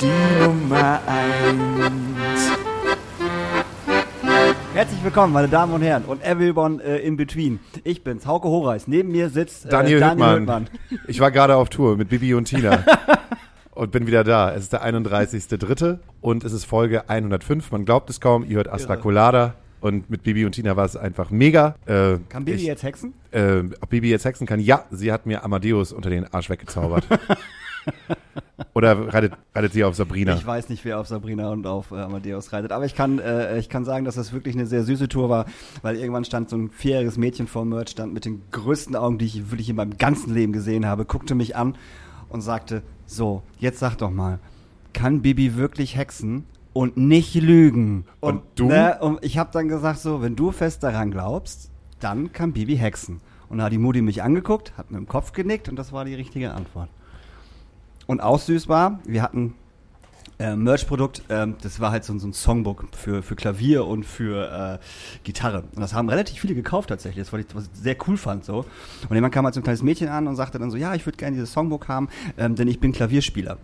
die Nummer eins. Herzlich willkommen, meine Damen und Herren, und everyone äh, in between. Ich bin's, Hauke Horeis. Neben mir sitzt äh, Daniel, Daniel Hüttmann. Ich war gerade auf Tour mit Bibi und Tina. und bin wieder da. Es ist der 31.3. und es ist Folge 105. Man glaubt es kaum. Ihr hört Astra Colada. Und mit Bibi und Tina war es einfach mega. Äh, Kann Bibi ich, jetzt hexen? Äh, ob Bibi jetzt hexen kann? Ja, sie hat mir Amadeus unter den Arsch weggezaubert. Oder reitet, reitet sie auf Sabrina? Ich weiß nicht, wer auf Sabrina und auf äh, Amadeus reitet. Aber ich kann, äh, ich kann sagen, dass das wirklich eine sehr süße Tour war, weil irgendwann stand so ein vierjähriges Mädchen vor Merch, stand mit den größten Augen, die ich wirklich in meinem ganzen Leben gesehen habe, guckte mich an und sagte, so, jetzt sag doch mal, kann Bibi wirklich hexen? Und nicht lügen. Und du? Ne, und ich habe dann gesagt, so, wenn du fest daran glaubst, dann kann Bibi hexen. Und da hat die Mutti mich angeguckt, hat mit dem Kopf genickt und das war die richtige Antwort. Und war, wir hatten äh, Merch-Produkt, ähm, das war halt so, so ein Songbook für, für Klavier und für äh, Gitarre. Und das haben relativ viele gekauft tatsächlich, das, was ich, was ich sehr cool fand so. Und jemand kam halt so ein kleines Mädchen an und sagte dann so, ja, ich würde gerne dieses Songbook haben, ähm, denn ich bin Klavierspieler.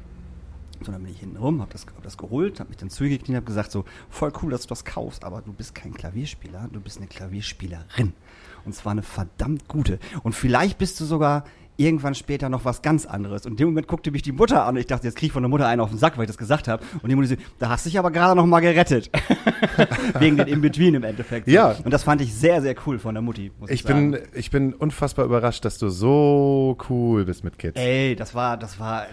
So, dann bin ich hinten rum, hab das, hab das geholt, hab mich dann zugekriegt und hab gesagt so, voll cool, dass du das kaufst, aber du bist kein Klavierspieler, du bist eine Klavierspielerin. Und zwar eine verdammt gute. Und vielleicht bist du sogar irgendwann später noch was ganz anderes. Und in dem Moment guckte mich die Mutter an und ich dachte, jetzt krieg ich von der Mutter einen auf den Sack, weil ich das gesagt habe. Und die Mutter so, da hast du dich aber gerade noch mal gerettet. Wegen den In-Between im Endeffekt. Ja. Und das fand ich sehr, sehr cool von der Mutti, muss ich, Ich bin, sagen. ich bin unfassbar überrascht, dass du so cool bist mit Kids. Ey, das war, das war,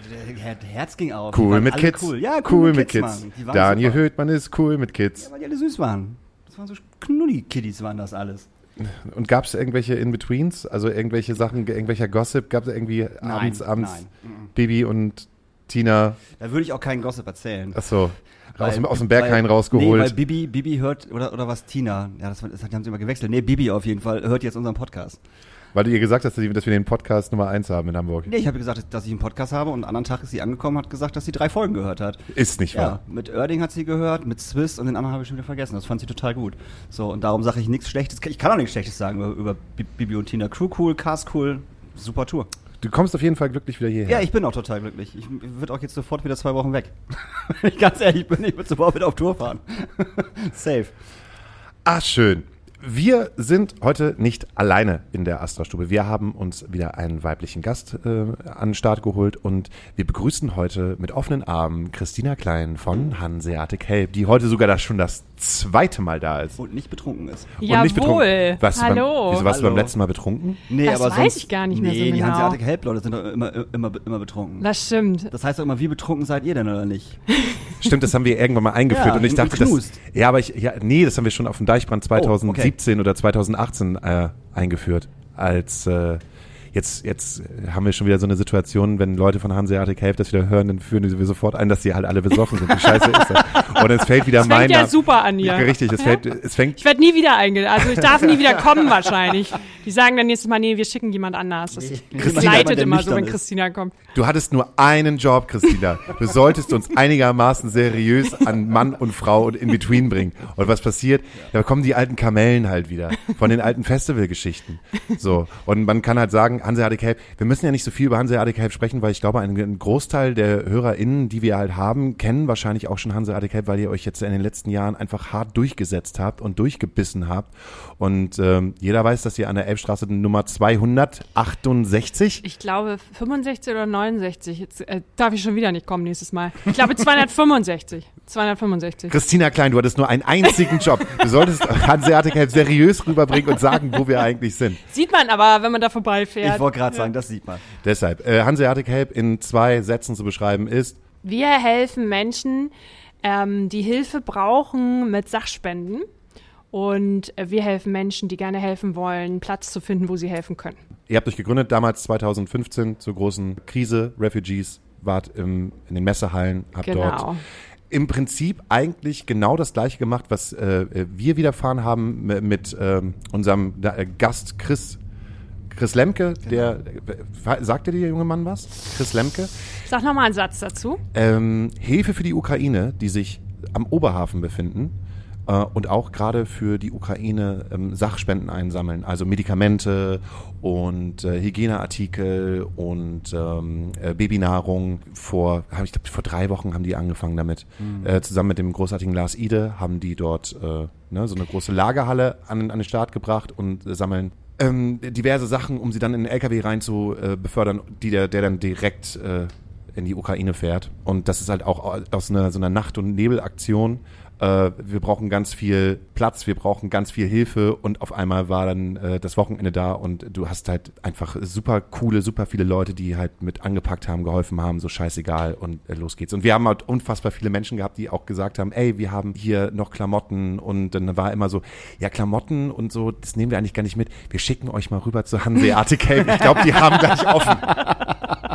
Herz ging auf. Cool mit Kids. Cool, ja, cool, mit Kids. Mann. Die waren Daniel super. Höhtmann ist cool mit Kids. Ja, weil die alle süß waren. Das waren so Knulli-Kiddies waren das alles. Und gab es irgendwelche In-Betweens? Also irgendwelche Sachen, irgendwelcher Gossip? Gab es irgendwie abends, abends nein. Mhm. Bibi und Tina, Da würde ich auch keinen Gossip erzählen. achso, Weil- aus, dem- aus dem Berghain weil- Nee, weil rausgeholt? Bibi, Bibi hört, oder, oder was, Tina? Ja, das, das haben sie immer gewechselt. Nee, Bibi auf jeden Fall hört jetzt unseren Podcast. Weil du ihr gesagt hast, dass wir den Podcast Nummer 1 haben in Hamburg. Nee, ich habe gesagt, dass ich einen Podcast habe und am anderen Tag ist sie angekommen und hat gesagt, dass sie drei Folgen gehört hat. Ist nicht Ja, wahr. mit Erding hat sie gehört, mit Swiss und den anderen habe ich schon wieder vergessen. Das fand sie total gut. So, und darum sage ich nichts Schlechtes. Ich kann auch nichts Schlechtes sagen über, über Bi- Bibi und Tina. Crew cool, Cast cool, super Tour. Du kommst auf jeden Fall glücklich wieder hierher. Ja, ich bin auch total glücklich. Ich würde auch jetzt sofort wieder zwei Wochen weg. Wenn ich ganz ehrlich bin, ich würde sofort wieder auf Tour fahren. Safe. Ah, schön. Wir sind heute nicht alleine in der Astra-Stube. Wir haben uns wieder einen weiblichen Gast äh, an den Start geholt und wir begrüßen heute mit offenen Armen Christina Klein von Hanseatic Help, die heute sogar das schon das zweite Mal da ist. Und nicht betrunken ist. Und Jawohl. nicht betrunken. Warst du Hallo. Beim, wieso warst du beim Hallo. letzten Mal betrunken? Nee, Das weiß ich gar nicht mehr so nee, die genau. Hanseatic Help-Leute sind doch immer, immer, immer betrunken. Das stimmt. Das heißt doch immer, wie betrunken seid ihr denn oder nicht? Stimmt, das haben wir irgendwann mal eingeführt Ja, und ich dachte, das, ja, aber ich, ja, nee, das haben wir schon auf dem Deichbrand Oh, 2017 oder 2018 äh, eingeführt. Als äh, jetzt, jetzt haben wir schon wieder so eine Situation, wenn Leute von Hanseatic Help das wieder hören, dann führen wir sofort ein, dass sie halt alle besoffen sind. Wie scheiße ist das? Und es fällt wieder Das mein fängt ja Name- super an hier. Ja, richtig, es Ja? fällt, es fängt Ich werde nie wieder eingeladen. Also ich darf nie wieder kommen wahrscheinlich. Die sagen dann nächstes Mal, nee, wir schicken jemand anders. Das, das Christina, leitet immer so, wenn ist. Christina kommt. Du hattest nur einen Job, Christina. Du solltest uns einigermaßen seriös an Mann und Frau und in between bringen. Und was passiert? Da kommen die alten Kamellen halt wieder von den alten Festivalgeschichten. So. Und man kann halt sagen, Hanseatic Help, wir müssen ja nicht so viel über Hanseatic Help sprechen, weil ich glaube, ein, Großteil der HörerInnen, die wir halt haben, kennen wahrscheinlich auch schon Hanseatic Help, weil ihr euch jetzt in den letzten Jahren einfach hart durchgesetzt habt und durchgebissen habt. Und ähm, jeder weiß, dass ihr an der Elbstraße Nummer 268 Ich glaube 65 oder 69. Jetzt äh, darf ich schon wieder nicht kommen nächstes Mal. Ich glaube 265. 265. Christina Klein, du hattest nur einen einzigen Job. Du solltest Hanseatic Help seriös rüberbringen und sagen, wo wir eigentlich sind. Sieht man aber, wenn man da vorbeifährt. Ich wollte gerade sagen, das sieht man. Deshalb, äh, Hanseatic Help in zwei Sätzen zu beschreiben ist, Wir helfen Menschen, ähm, die Hilfe brauchen mit Sachspenden. Und äh, wir helfen Menschen, die gerne helfen wollen, Platz zu finden, wo sie helfen können. ihr habt euch gegründet damals 2015 zur großen Krise, Refugees, wart im, in den Messehallen, habt Genau. dort im Prinzip eigentlich genau das gleiche gemacht, was äh, wir widerfahren haben mit, mit ähm, unserem äh, Gast Chris. Chris Lemke, der äh, sagte dir der junge Mann was? Chris Lemke. Sag nochmal einen Satz dazu. Ähm, Hilfe für die Ukraine, die sich am Oberhafen befinden äh, und auch gerade für die Ukraine ähm, Sachspenden einsammeln, also Medikamente und äh, Hygieneartikel und ähm, äh, Babynahrung. Vor, hab ich glaube, vor drei Wochen haben die angefangen damit. Äh, zusammen mit dem großartigen Lars Ide haben die dort äh, ne, so eine große Lagerhalle an, an den Start gebracht und äh, sammeln ähm, diverse Sachen, um sie dann in den LKW rein zu äh, befördern, die der, der dann direkt äh, in die Ukraine fährt. Und das ist halt auch aus einer, so einer Nacht- und Nebelaktion. Äh, wir brauchen ganz viel Platz, wir brauchen ganz viel Hilfe und auf einmal war dann äh, das Wochenende da und du hast halt einfach super coole, super viele Leute, die halt mit angepackt haben, geholfen haben, so scheißegal und äh, los geht's. Und wir haben halt unfassbar viele Menschen gehabt, die auch gesagt haben, ey, wir haben hier noch Klamotten und dann war immer so, ja, Klamotten und so, das nehmen wir eigentlich gar nicht mit. Wir schicken euch mal rüber zu Hanseatic Helm. Ich glaube, die haben gleich offen.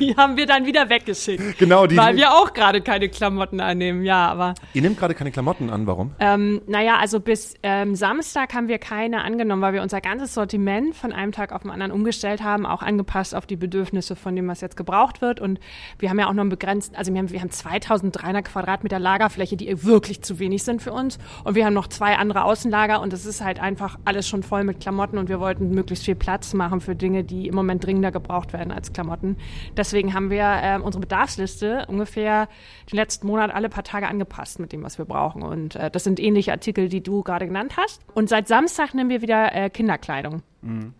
Die haben wir dann wieder weggeschickt. Genau, die. Weil wir auch gerade keine Klamotten annehmen, ja, aber Ihr nehmt gerade keine Klamotten an, warum? ähm, naja, also bis ähm, Samstag haben wir keine angenommen, weil wir unser ganzes Sortiment von einem Tag auf den anderen umgestellt haben, auch angepasst auf die Bedürfnisse von dem, was jetzt gebraucht wird. Und wir haben ja auch noch einen begrenzten, also wir haben, wir haben 2300 Quadratmeter Lagerfläche, die wirklich zu wenig sind für uns. Und wir haben noch zwei andere Außenlager und es ist halt einfach alles schon voll mit Klamotten und wir wollten möglichst viel Platz machen für Dinge, die im Moment dringender gebraucht werden als Klamotten. Deswegen haben wir ähm, unsere Bedarfsliste ungefähr den letzten Monat alle paar Tage angepasst mit dem, was wir brauchen. Und äh, das sind ähnliche Artikel, die du gerade genannt hast. Und seit Samstag nehmen wir wieder äh, Kinderkleidung,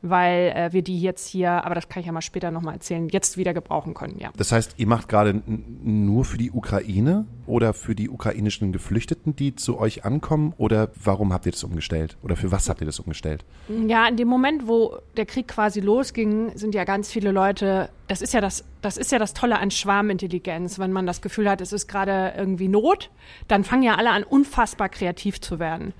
weil äh, wir die jetzt hier, aber das kann ich ja mal später nochmal erzählen, jetzt wieder gebrauchen können, ja. Das heißt, ihr macht gerade nur für die Ukraine oder für die ukrainischen Geflüchteten, die zu euch ankommen? Oder warum habt ihr das umgestellt? Oder für was habt ihr das umgestellt? Ja, in dem Moment, wo der Krieg quasi losging, sind ja ganz viele Leute, das ist ja das, das ist ja das Tolle an Schwarmintelligenz, wenn man das Gefühl hat, es ist gerade irgendwie Not, dann fangen ja alle an, unfassbar kreativ zu werden.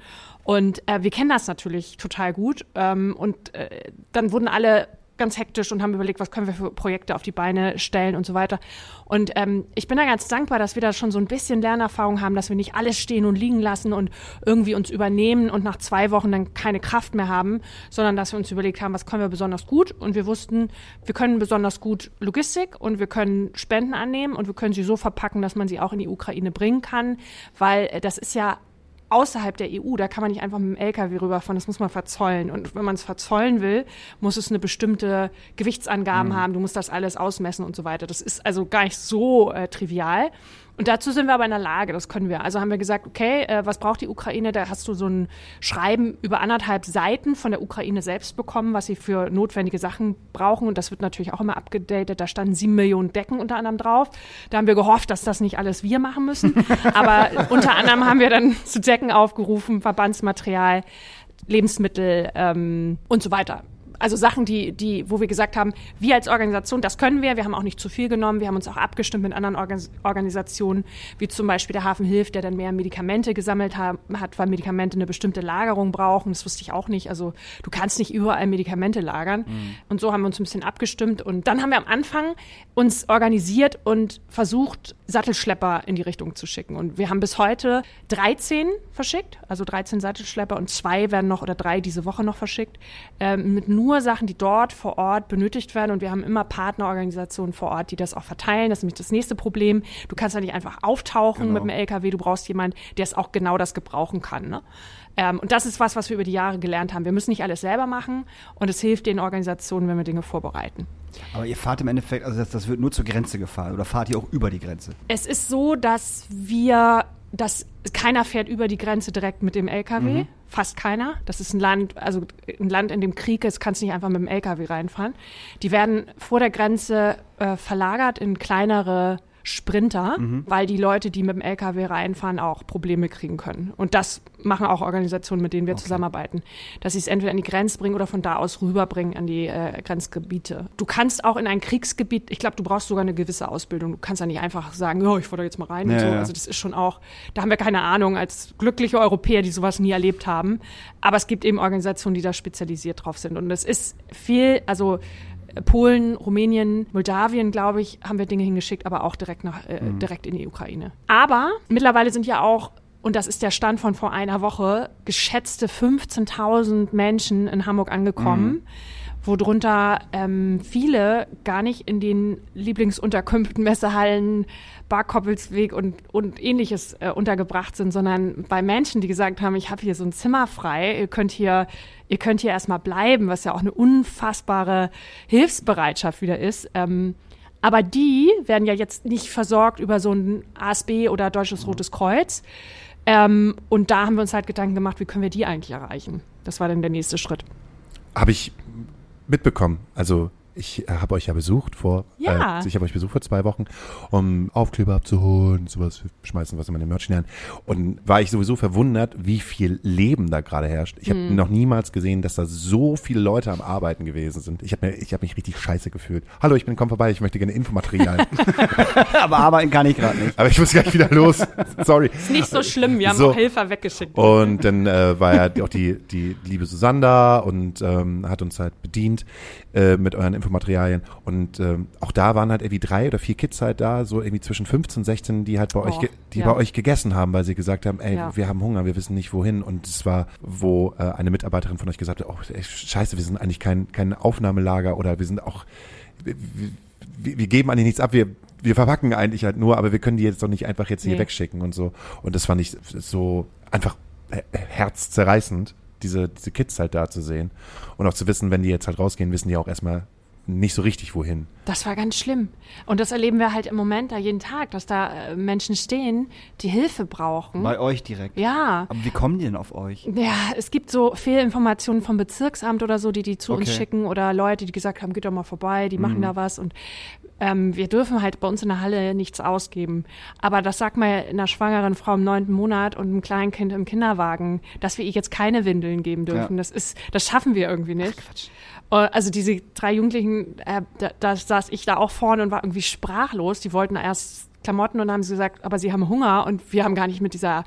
Und äh, wir kennen das natürlich total gut. Ähm, und äh, dann wurden alle ganz hektisch und haben überlegt, was können wir für Projekte auf die Beine stellen und so weiter. Und ähm, ich bin da ganz dankbar, dass wir da schon so ein bisschen Lernerfahrung haben, dass wir nicht alles stehen und liegen lassen und irgendwie uns übernehmen und nach zwei Wochen dann keine Kraft mehr haben, sondern dass wir uns überlegt haben, was können wir besonders gut. Und wir wussten, wir können besonders gut Logistik und wir können Spenden annehmen und wir können sie so verpacken, dass man sie auch in die Ukraine bringen kann, weil äh, das ist ja außerhalb der EU, da kann man nicht einfach mit dem LKW rüberfahren, das muss man verzollen. Und wenn man es verzollen will, muss es eine bestimmte Gewichtsangaben haben, du musst das alles ausmessen und so weiter. Das ist also gar nicht so äh, trivial. Und dazu sind wir aber in der Lage, das können wir. Also haben wir gesagt, okay, äh, was braucht die Ukraine? Da hast du so ein Schreiben über anderthalb Seiten von der Ukraine selbst bekommen, was sie für notwendige Sachen brauchen. Und das wird natürlich auch immer abgedatet. Da standen sieben Millionen Decken unter anderem drauf. Da haben wir gehofft, dass das nicht alles wir machen müssen. aber unter anderem haben wir dann zu Decken aufgerufen, Verbandsmaterial, Lebensmittel ähm, und so weiter also Sachen, die, die, wo wir gesagt haben, wir als Organisation, das können wir. Wir haben auch nicht zu viel genommen. Wir haben uns auch abgestimmt mit anderen Organ Organisationen, wie zum Beispiel der Hafen Hilft, der dann mehr Medikamente gesammelt ha hat, weil Medikamente eine bestimmte Lagerung brauchen. Das wusste ich auch nicht. Also du kannst nicht überall Medikamente lagern. Und so haben wir uns ein bisschen abgestimmt. Und dann haben wir am Anfang uns organisiert und versucht, Sattelschlepper in die Richtung zu schicken. Und wir haben bis heute 13 verschickt, also 13 Sattelschlepper und zwei werden noch oder drei diese Woche noch verschickt, ähm, mit nur Sachen, die dort vor Ort benötigt werden. Und wir haben immer Partnerorganisationen vor Ort, die das auch verteilen. Das ist nämlich das nächste Problem. Du kannst ja nicht einfach auftauchen Genau. mit dem LKW. Du brauchst jemanden, der es auch genau das gebrauchen kann. Ne? Ähm, und das ist was, was wir über die Jahre gelernt haben. Wir müssen nicht alles selber machen. Und es hilft den Organisationen, wenn wir Dinge vorbereiten. Aber ihr fahrt im Endeffekt, also das, das wird nur zur Grenze gefahren oder fahrt ihr auch über die Grenze? Es ist so, dass wir, dass keiner fährt über die Grenze direkt mit dem LKW. Fast keiner. Das ist ein Land, also ein Land, in dem Krieg ist, kannst du nicht einfach mit dem LKW reinfahren. Die werden vor der Grenze äh, verlagert in kleinere Sprinter, weil die Leute, die mit dem LKW reinfahren, auch Probleme kriegen können. Und das machen auch Organisationen, mit denen wir zusammenarbeiten, dass sie es entweder an die Grenze bringen oder von da aus rüberbringen an die äh, Grenzgebiete. Du kannst auch in ein Kriegsgebiet, ich glaube, du brauchst sogar eine gewisse Ausbildung. Du kannst ja nicht einfach sagen, ja, ich fahre da jetzt mal rein und Ja, so. ja. Also das ist schon auch, da haben wir keine Ahnung als glückliche Europäer, die sowas nie erlebt haben. Aber es gibt eben Organisationen, die da spezialisiert drauf sind. Und es ist viel, also Polen, Rumänien, Moldawien, glaube ich, haben wir Dinge hingeschickt, aber auch direkt nach äh, direkt in die Ukraine. Aber mittlerweile sind ja auch und das ist der Stand von vor einer Woche, geschätzte 15.000 Menschen in Hamburg angekommen, worunter ähm, viele gar nicht in den Lieblingsunterkünften, Messehallen, Barkoppelsweg und, und ähnliches äh, untergebracht sind, sondern bei Menschen, die gesagt haben, ich habe hier so ein Zimmer frei, ihr könnt hier, ihr könnt hier erstmal bleiben, was ja auch eine unfassbare Hilfsbereitschaft wieder ist. Ähm, aber die werden ja jetzt nicht versorgt über so ein ASB oder Deutsches Rotes Kreuz. Ähm, und da haben wir uns halt Gedanken gemacht, wie können wir die eigentlich erreichen? Das war dann der nächste Schritt. Habe ich mitbekommen. Also ich habe euch ja besucht vor, Ja. äh, ich habe euch besucht vor zwei Wochen, um Aufkleber abzuholen, sowas schmeißen, was immer in den Merch hinein. Und war ich sowieso verwundert, wie viel Leben da gerade herrscht. Ich habe Mhm. noch niemals gesehen, dass da so viele Leute am Arbeiten gewesen sind. Ich habe ich hab mich richtig scheiße gefühlt. Hallo, ich bin, komm vorbei, ich möchte gerne Infomaterial. Aber arbeiten kann ich gerade nicht. Aber ich muss gleich wieder los. Sorry. Ist nicht so schlimm, wir haben So. auch Helfer weggeschickt. Und dann äh, war ja auch die, die liebe Susanne da und ähm, hat uns halt bedient äh, mit euren Infomaterialien. Und ähm, auch da waren halt irgendwie drei oder vier Kids halt da, so irgendwie zwischen 15 und 16, die halt bei euch, Oh, ge- die ja. bei euch gegessen haben, weil sie gesagt haben, ey, Ja. wir haben Hunger, wir wissen nicht wohin. Und es war, wo äh, eine Mitarbeiterin von euch gesagt hat, oh, ey, scheiße, wir sind eigentlich kein, kein Aufnahmelager oder wir sind auch, wir, wir, wir geben eigentlich nichts ab, wir wir verpacken eigentlich halt nur, aber wir können die jetzt doch nicht einfach jetzt hier Nee. wegschicken und so. Und das fand ich so einfach äh, herzzerreißend, diese, diese Kids halt da zu sehen. Und auch zu wissen, wenn die jetzt halt rausgehen, wissen die auch erstmal nicht so richtig wohin. Das war ganz schlimm. Und das erleben wir halt im Moment da jeden Tag, dass da äh, Menschen stehen, die Hilfe brauchen. Bei euch direkt. ja. Aber wie kommen die denn auf euch? Ja, es gibt so Fehlinformationen vom Bezirksamt oder so, die die zu uns Okay. Mhm. schicken oder Leute, die gesagt haben, geht doch mal vorbei, die machen da was und ähm, wir dürfen halt bei uns in der Halle nichts ausgeben. Aber das sagt man ja einer schwangeren Frau im neunten Monat und einem kleinen Kind im Kinderwagen, dass wir ihr jetzt keine Windeln geben dürfen. Ja. Das ist, das schaffen wir irgendwie nicht. Äh, Also diese drei Jugendlichen, äh, da, da saß ich da auch vorne und war irgendwie sprachlos. Die wollten erst Klamotten und haben sie gesagt, aber sie haben Hunger und wir haben gar nicht mit dieser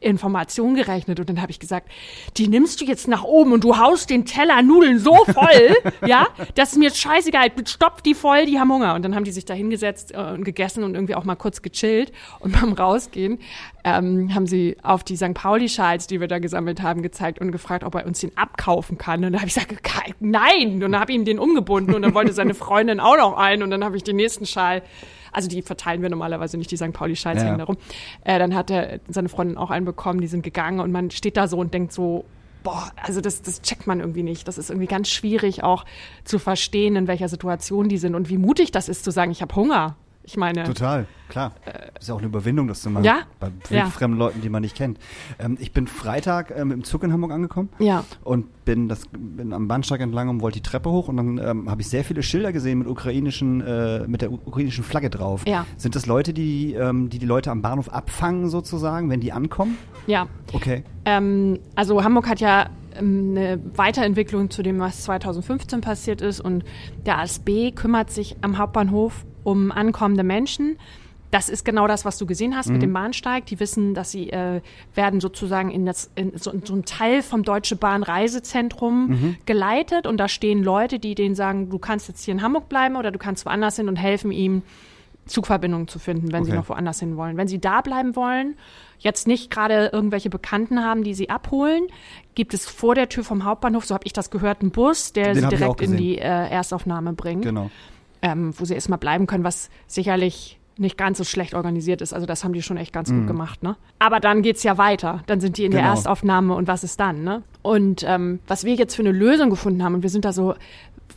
Information gerechnet. Und dann habe ich gesagt, die nimmst du jetzt nach oben und du haust den Teller Nudeln so voll, ja, das ist mir scheißegal, stopf die voll, die haben Hunger. Und dann haben die sich da hingesetzt äh, und gegessen und irgendwie auch mal kurz gechillt. Und beim Rausgehen ähm, haben sie auf die St. Pauli-Schals, die wir da gesammelt haben, gezeigt und gefragt, ob er uns den abkaufen kann. Und dann habe ich gesagt, "Ke- nein. Und dann habe ich ihm den umgebunden. Und dann wollte seine Freundin auch noch einen. Und dann habe ich den nächsten Schal also die verteilen wir normalerweise nicht, die St. Pauli-Schals Ja. hängen da rum. Äh, dann hat er seine Freundin auch einen bekommen, die sind gegangen und man steht da so und denkt so, boah, also das, das checkt man irgendwie nicht. Das ist irgendwie ganz schwierig auch zu verstehen, in welcher Situation die sind und wie mutig das ist zu sagen, ich habe Hunger. Ich meine, Total, klar. ist ja auch eine Überwindung, das zu machen. Ja. Bei Ja. fremden Leuten, die man nicht kennt. Ähm, ich bin Freitag ähm, im Zug in Hamburg angekommen. Ja. Und bin, das, bin am Bahnsteig entlang und wollte die Treppe hoch und dann ähm, habe ich sehr viele Schilder gesehen mit ukrainischen, äh, mit der ukrainischen Flagge drauf. Ja. Sind das Leute, die, ähm, die die Leute am Bahnhof abfangen sozusagen, wenn die ankommen? ja. Okay. Ähm, also Hamburg hat ja ähm, eine Weiterentwicklung zu dem, was 2015 passiert ist. Und der ASB kümmert sich am Hauptbahnhof um ankommende Menschen. Das ist genau das, was du gesehen hast mit dem Bahnsteig. Die wissen, dass sie äh, werden sozusagen in, das, in so, in so ein Teil vom Deutsche Bahn Reisezentrum geleitet. Und da stehen Leute, die denen sagen, du kannst jetzt hier in Hamburg bleiben oder du kannst woanders hin und helfen ihm, Zugverbindungen zu finden, wenn sie Okay. noch woanders hin wollen. Wenn sie da bleiben wollen, jetzt nicht gerade irgendwelche Bekannten haben, die sie abholen, gibt es vor der Tür vom Hauptbahnhof, so habe ich das gehört, einen Bus, der Den sie direkt in die äh, Erstaufnahme bringt, Genau. Ähm, wo sie erstmal bleiben können, was sicherlich nicht ganz so schlecht organisiert ist. Also das haben die schon echt ganz gut gemacht. Ne? Aber dann geht's ja weiter. Dann sind die in der Mhm. Genau. Erstaufnahme und was ist dann? Ne? Und ähm, was wir jetzt für eine Lösung gefunden haben, und wir sind da so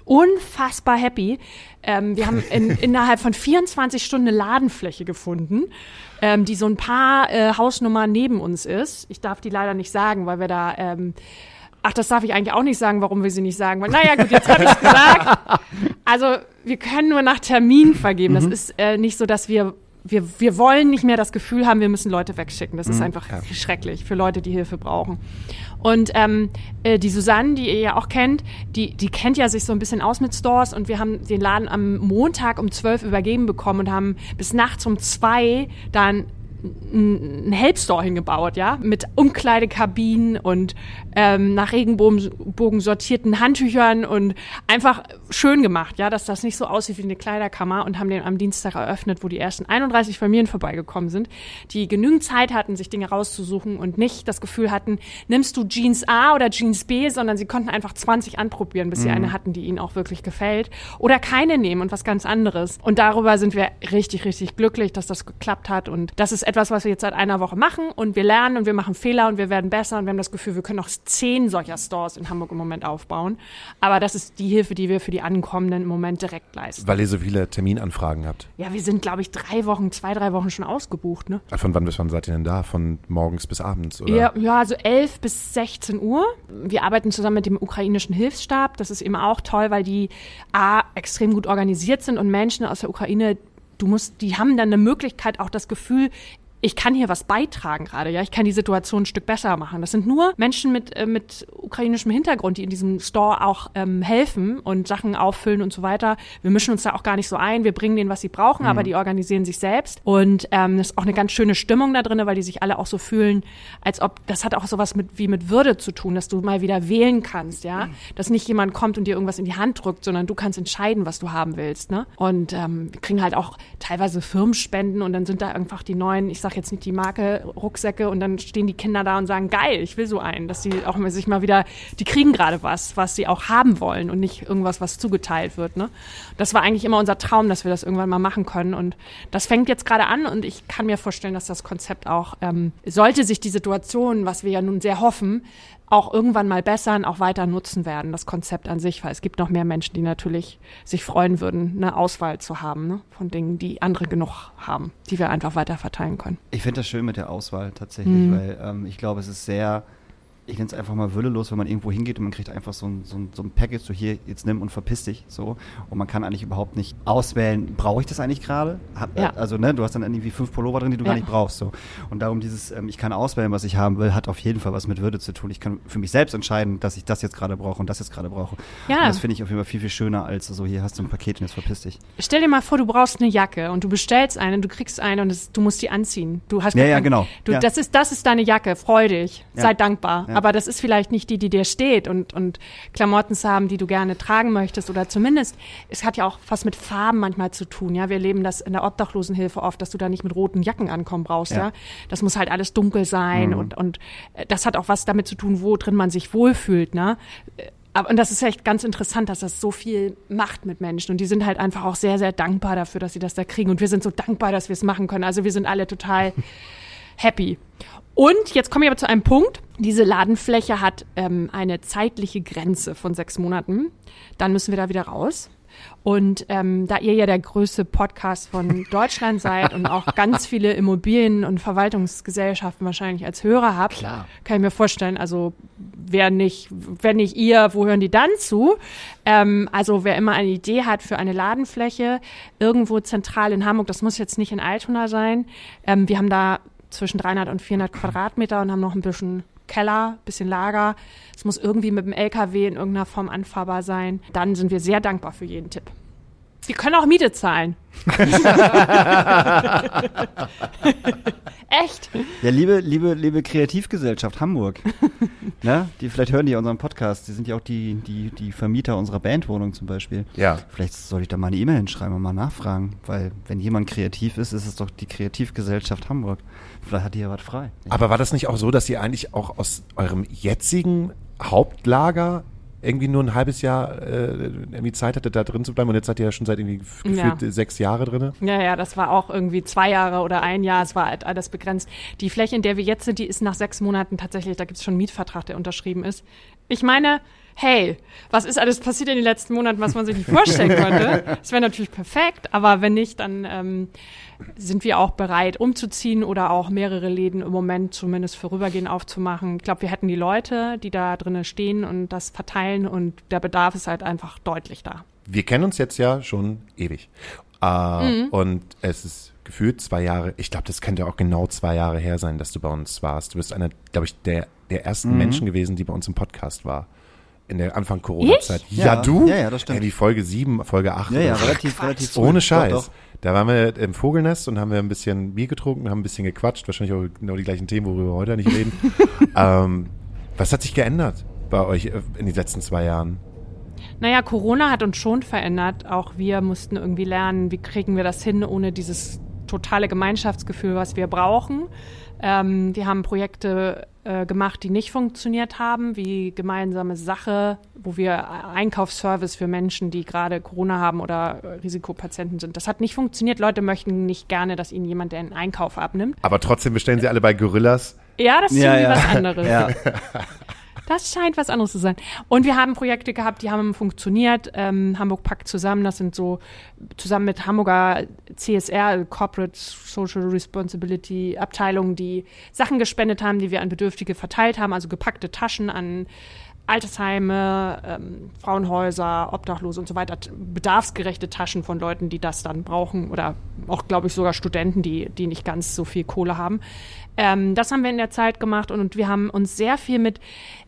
unfassbar happy. Ähm, wir haben in, innerhalb von 24 Stunden eine Ladenfläche gefunden, ähm, die so ein paar äh, Hausnummern neben uns ist. Ich darf die leider nicht sagen, weil wir da ähm, Ach, das darf ich eigentlich auch nicht sagen, warum wir sie nicht sagen wollen. Naja, gut, jetzt habe ich gesagt. Also, wir können nur nach Termin vergeben. Das ist äh, nicht so, dass wir, wir, wir wollen nicht mehr das Gefühl haben, wir müssen Leute wegschicken. Das ist einfach schrecklich für Leute, die Hilfe brauchen. Und ähm, äh, die Susanne, die ihr ja auch kennt, die, die kennt ja sich so ein bisschen aus mit Stores und wir haben den Laden am Montag um 12 übergeben bekommen und haben bis nachts um zwei dann einen Helpstore hingebaut, ja, mit Umkleidekabinen und ähm, nach Regenbogen sortierten Handtüchern und einfach schön gemacht, ja, dass das nicht so aussieht wie eine Kleiderkammer und haben den am Dienstag eröffnet, wo die ersten 31 Familien vorbeigekommen sind, die genügend Zeit hatten, sich Dinge rauszusuchen und nicht das Gefühl hatten, nimmst du Jeans A oder Jeans B, sondern sie konnten einfach 20 anprobieren, bis sie Mhm. eine hatten, die ihnen auch wirklich gefällt oder keine nehmen und was ganz anderes. Und darüber sind wir richtig, richtig glücklich, dass das geklappt hat und das ist etwas, was wir jetzt seit einer Woche machen und wir lernen und wir machen Fehler und wir werden besser und wir haben das Gefühl, wir können noch zehn solcher Stores in Hamburg im Moment aufbauen. Aber das ist die Hilfe, die wir für die Ankommenden im Moment direkt leisten. Weil ihr so viele Terminanfragen habt. Ja, wir sind, glaube ich, drei Wochen, zwei, drei Wochen schon ausgebucht, ne? Von wann bis wann seid ihr denn da? Von morgens bis abends? Oder? Ja, ja, also 11 bis 16 Uhr. Wir arbeiten zusammen mit dem ukrainischen Hilfsstab. Das ist eben auch toll, weil die A, extrem gut organisiert sind und Menschen aus der Ukraine, du musst, die haben dann eine Möglichkeit, auch das Gefühl, ich kann hier was beitragen gerade, ja, ich kann die Situation ein Stück besser machen. Das sind nur Menschen mit, äh, mit ukrainischem Hintergrund, die in diesem Store auch ähm, helfen und Sachen auffüllen und so weiter. Wir mischen uns da auch gar nicht so ein, wir bringen denen, was sie brauchen, aber die organisieren sich selbst. Und ähm, das ist auch eine ganz schöne Stimmung da drin, weil die sich alle auch so fühlen, als ob, das hat auch sowas mit, wie mit Würde zu tun, dass du mal wieder wählen kannst, ja. Dass nicht jemand kommt und dir irgendwas in die Hand drückt, sondern du kannst entscheiden, was du haben willst, ne? Und ähm, wir kriegen halt auch teilweise Firmenspenden und dann sind da einfach die neuen, ich sag jetzt nicht die Marke, Rucksäcke und dann stehen die Kinder da und sagen, geil, ich will so einen, dass die auch mal sich mal wieder, die kriegen gerade was, was sie auch haben wollen und nicht irgendwas, was zugeteilt wird, ne? Das war eigentlich immer unser Traum, dass wir das irgendwann mal machen können und das fängt jetzt gerade an und ich kann mir vorstellen, dass das Konzept auch, ähm, sollte sich die Situation, was wir ja nun sehr hoffen, auch irgendwann mal bessern, auch weiter nutzen werden, das Konzept an sich, weil es gibt noch mehr Menschen, die natürlich sich freuen würden, eine Auswahl zu haben ne, von Dingen, die andere genug haben, die wir einfach weiter verteilen können. Ich finde das schön mit der Auswahl tatsächlich, Mhm. weil ähm, ich glaube, es ist sehr, ich nenne es einfach mal würdelos, wenn man irgendwo hingeht und man kriegt einfach so ein, so ein, so ein Package, so hier, jetzt nimm und verpiss dich, so. Und man kann eigentlich überhaupt nicht auswählen, brauche ich das eigentlich gerade? Ja. Also, ne, du hast dann irgendwie fünf Pullover drin, die du Ja. gar nicht brauchst, so. Und darum dieses, ähm, ich kann auswählen, was ich haben will, hat auf jeden Fall was mit Würde zu tun. Ich kann für mich selbst entscheiden, dass ich das jetzt gerade brauche und das jetzt gerade brauche. Ja. Und das finde ich auf jeden Fall viel, viel schöner als so, hier hast du ein Paket und jetzt verpiss dich. Stell dir mal vor, du brauchst eine Jacke und du bestellst eine, du kriegst eine und es, du musst die anziehen. Du hast Ja, ja, genau. Du, Ja. Das ist das ist deine Jacke, freu dich, Ja. sei dankbar. Ja. Aber das ist vielleicht nicht die, die dir steht und und Klamotten zu haben, die du gerne tragen möchtest oder zumindest es hat ja auch was mit Farben manchmal zu tun. Ja, wir erleben das in der Obdachlosenhilfe oft, dass du da nicht mit roten Jacken ankommen brauchst. Ja, Ja. das muss halt alles dunkel sein Mhm. und und äh, das hat auch was damit zu tun, wo drin man sich wohlfühlt. Ne? Aber, und das ist echt ganz interessant, dass das so viel macht mit Menschen. Und die sind halt einfach auch sehr, sehr dankbar dafür, dass sie das da kriegen. Und wir sind so dankbar, dass wir es machen können. Also wir sind alle total happy. Und jetzt komme ich aber zu einem Punkt. Diese Ladenfläche hat ähm, eine zeitliche Grenze von sechs Monaten. Dann müssen wir da wieder raus. Und ähm, da ihr ja der größte Podcast von Deutschland seid und auch ganz viele Immobilien- und Verwaltungsgesellschaften wahrscheinlich als Hörer habt, Klar. kann ich mir vorstellen, also wer nicht, wenn nicht ihr, wo hören die dann zu? Ähm, also wer immer eine Idee hat für eine Ladenfläche, irgendwo zentral in Hamburg, das muss jetzt nicht in Altona sein. Ähm, wir haben da zwischen 300 und 400 Quadratmeter und haben noch ein bisschen Keller, bisschen Lager. Es muss irgendwie mit dem LKW in irgendeiner Form anfahrbar sein. Dann sind wir sehr dankbar für jeden Tipp. Sie können auch Miete zahlen. Echt? Ja, liebe, liebe, liebe Kreativgesellschaft Hamburg, ne? Die vielleicht hören die ja unseren Podcast. Die sind ja auch die, die, die Vermieter unserer Bandwohnung zum Beispiel. Ja. Vielleicht soll ich da mal eine E-Mail hinschreiben und mal nachfragen, weil wenn jemand kreativ ist, ist es doch die Kreativgesellschaft Hamburg. Vielleicht hat die ja was frei. Aber war das nicht auch so, dass ihr eigentlich auch aus eurem jetzigen Hauptlager irgendwie nur ein halbes Jahr äh, irgendwie Zeit hattet, da drin zu bleiben und jetzt seid ihr ja schon seit irgendwie f- Ja. gefühlt sechs Jahre drin? Ja, ja, das war auch irgendwie zwei Jahre oder ein Jahr. Es war halt alles begrenzt. Die Fläche, in der wir jetzt sind, die ist nach sechs Monaten tatsächlich, da gibt es schon einen Mietvertrag, der unterschrieben ist. Ich meine, hey, was ist alles passiert in den letzten Monaten, was man sich nicht vorstellen konnte? Das wäre natürlich perfekt, aber wenn nicht, dann ähm, sind wir auch bereit, umzuziehen oder auch mehrere Läden im Moment zumindest vorübergehend aufzumachen. Ich glaube, wir hätten die Leute, die da drinnen stehen und das verteilen und der Bedarf ist halt einfach deutlich da. Wir kennen uns jetzt ja schon ewig. Äh, Und es ist gefühlt zwei Jahre, ich glaube, das könnte auch genau zwei Jahre her sein, dass du bei uns warst. Du bist einer, glaube ich, der, der ersten Menschen gewesen, die bei uns im Podcast war. in der Anfang Corona-Zeit. Ja, Ja. du? Ja, ja, das stimmt. Irgendwie Folge 7, Folge 8. Ja, ja, relativ, relativ früh. Ohne Doch, Scheiß. doch. Da waren wir im Vogelnest und haben wir ein bisschen Bier getrunken, haben ein bisschen gequatscht, wahrscheinlich auch genau die gleichen Themen, worüber wir heute nicht reden. ähm, was hat sich geändert bei euch äh, in den letzten zwei Jahren? Naja, Corona hat uns schon verändert. Auch wir mussten irgendwie lernen, wie kriegen wir das hin, ohne dieses totale Gemeinschaftsgefühl, was wir brauchen. Ähm, wir haben Projekte äh, gemacht, die nicht funktioniert haben, wie gemeinsame Sache, wo wir Einkaufsservice für Menschen, die gerade Corona haben oder äh, Risikopatienten sind. Das hat nicht funktioniert. Leute möchten nicht gerne, dass ihnen jemand den Einkauf abnimmt. Aber trotzdem bestellen sie alle bei Gorillas. Ja, das ist Ja, irgendwie ja. was anderes. Ja. Das scheint was anderes zu sein. Und wir haben Projekte gehabt, die haben funktioniert. Ähm, Hamburg packt zusammen. Das sind so zusammen mit Hamburger CSR, Corporate Social Responsibility Abteilungen, die Sachen gespendet haben, die wir an Bedürftige verteilt haben. Also gepackte Taschen an Altersheime, ähm, Frauenhäuser, Obdachlose und so weiter. Bedarfsgerechte Taschen von Leuten, die das dann brauchen. Oder auch, glaube ich, sogar Studenten, die, die nicht ganz so viel Kohle haben. Ähm, das haben wir in der Zeit gemacht und, und wir haben uns sehr viel mit,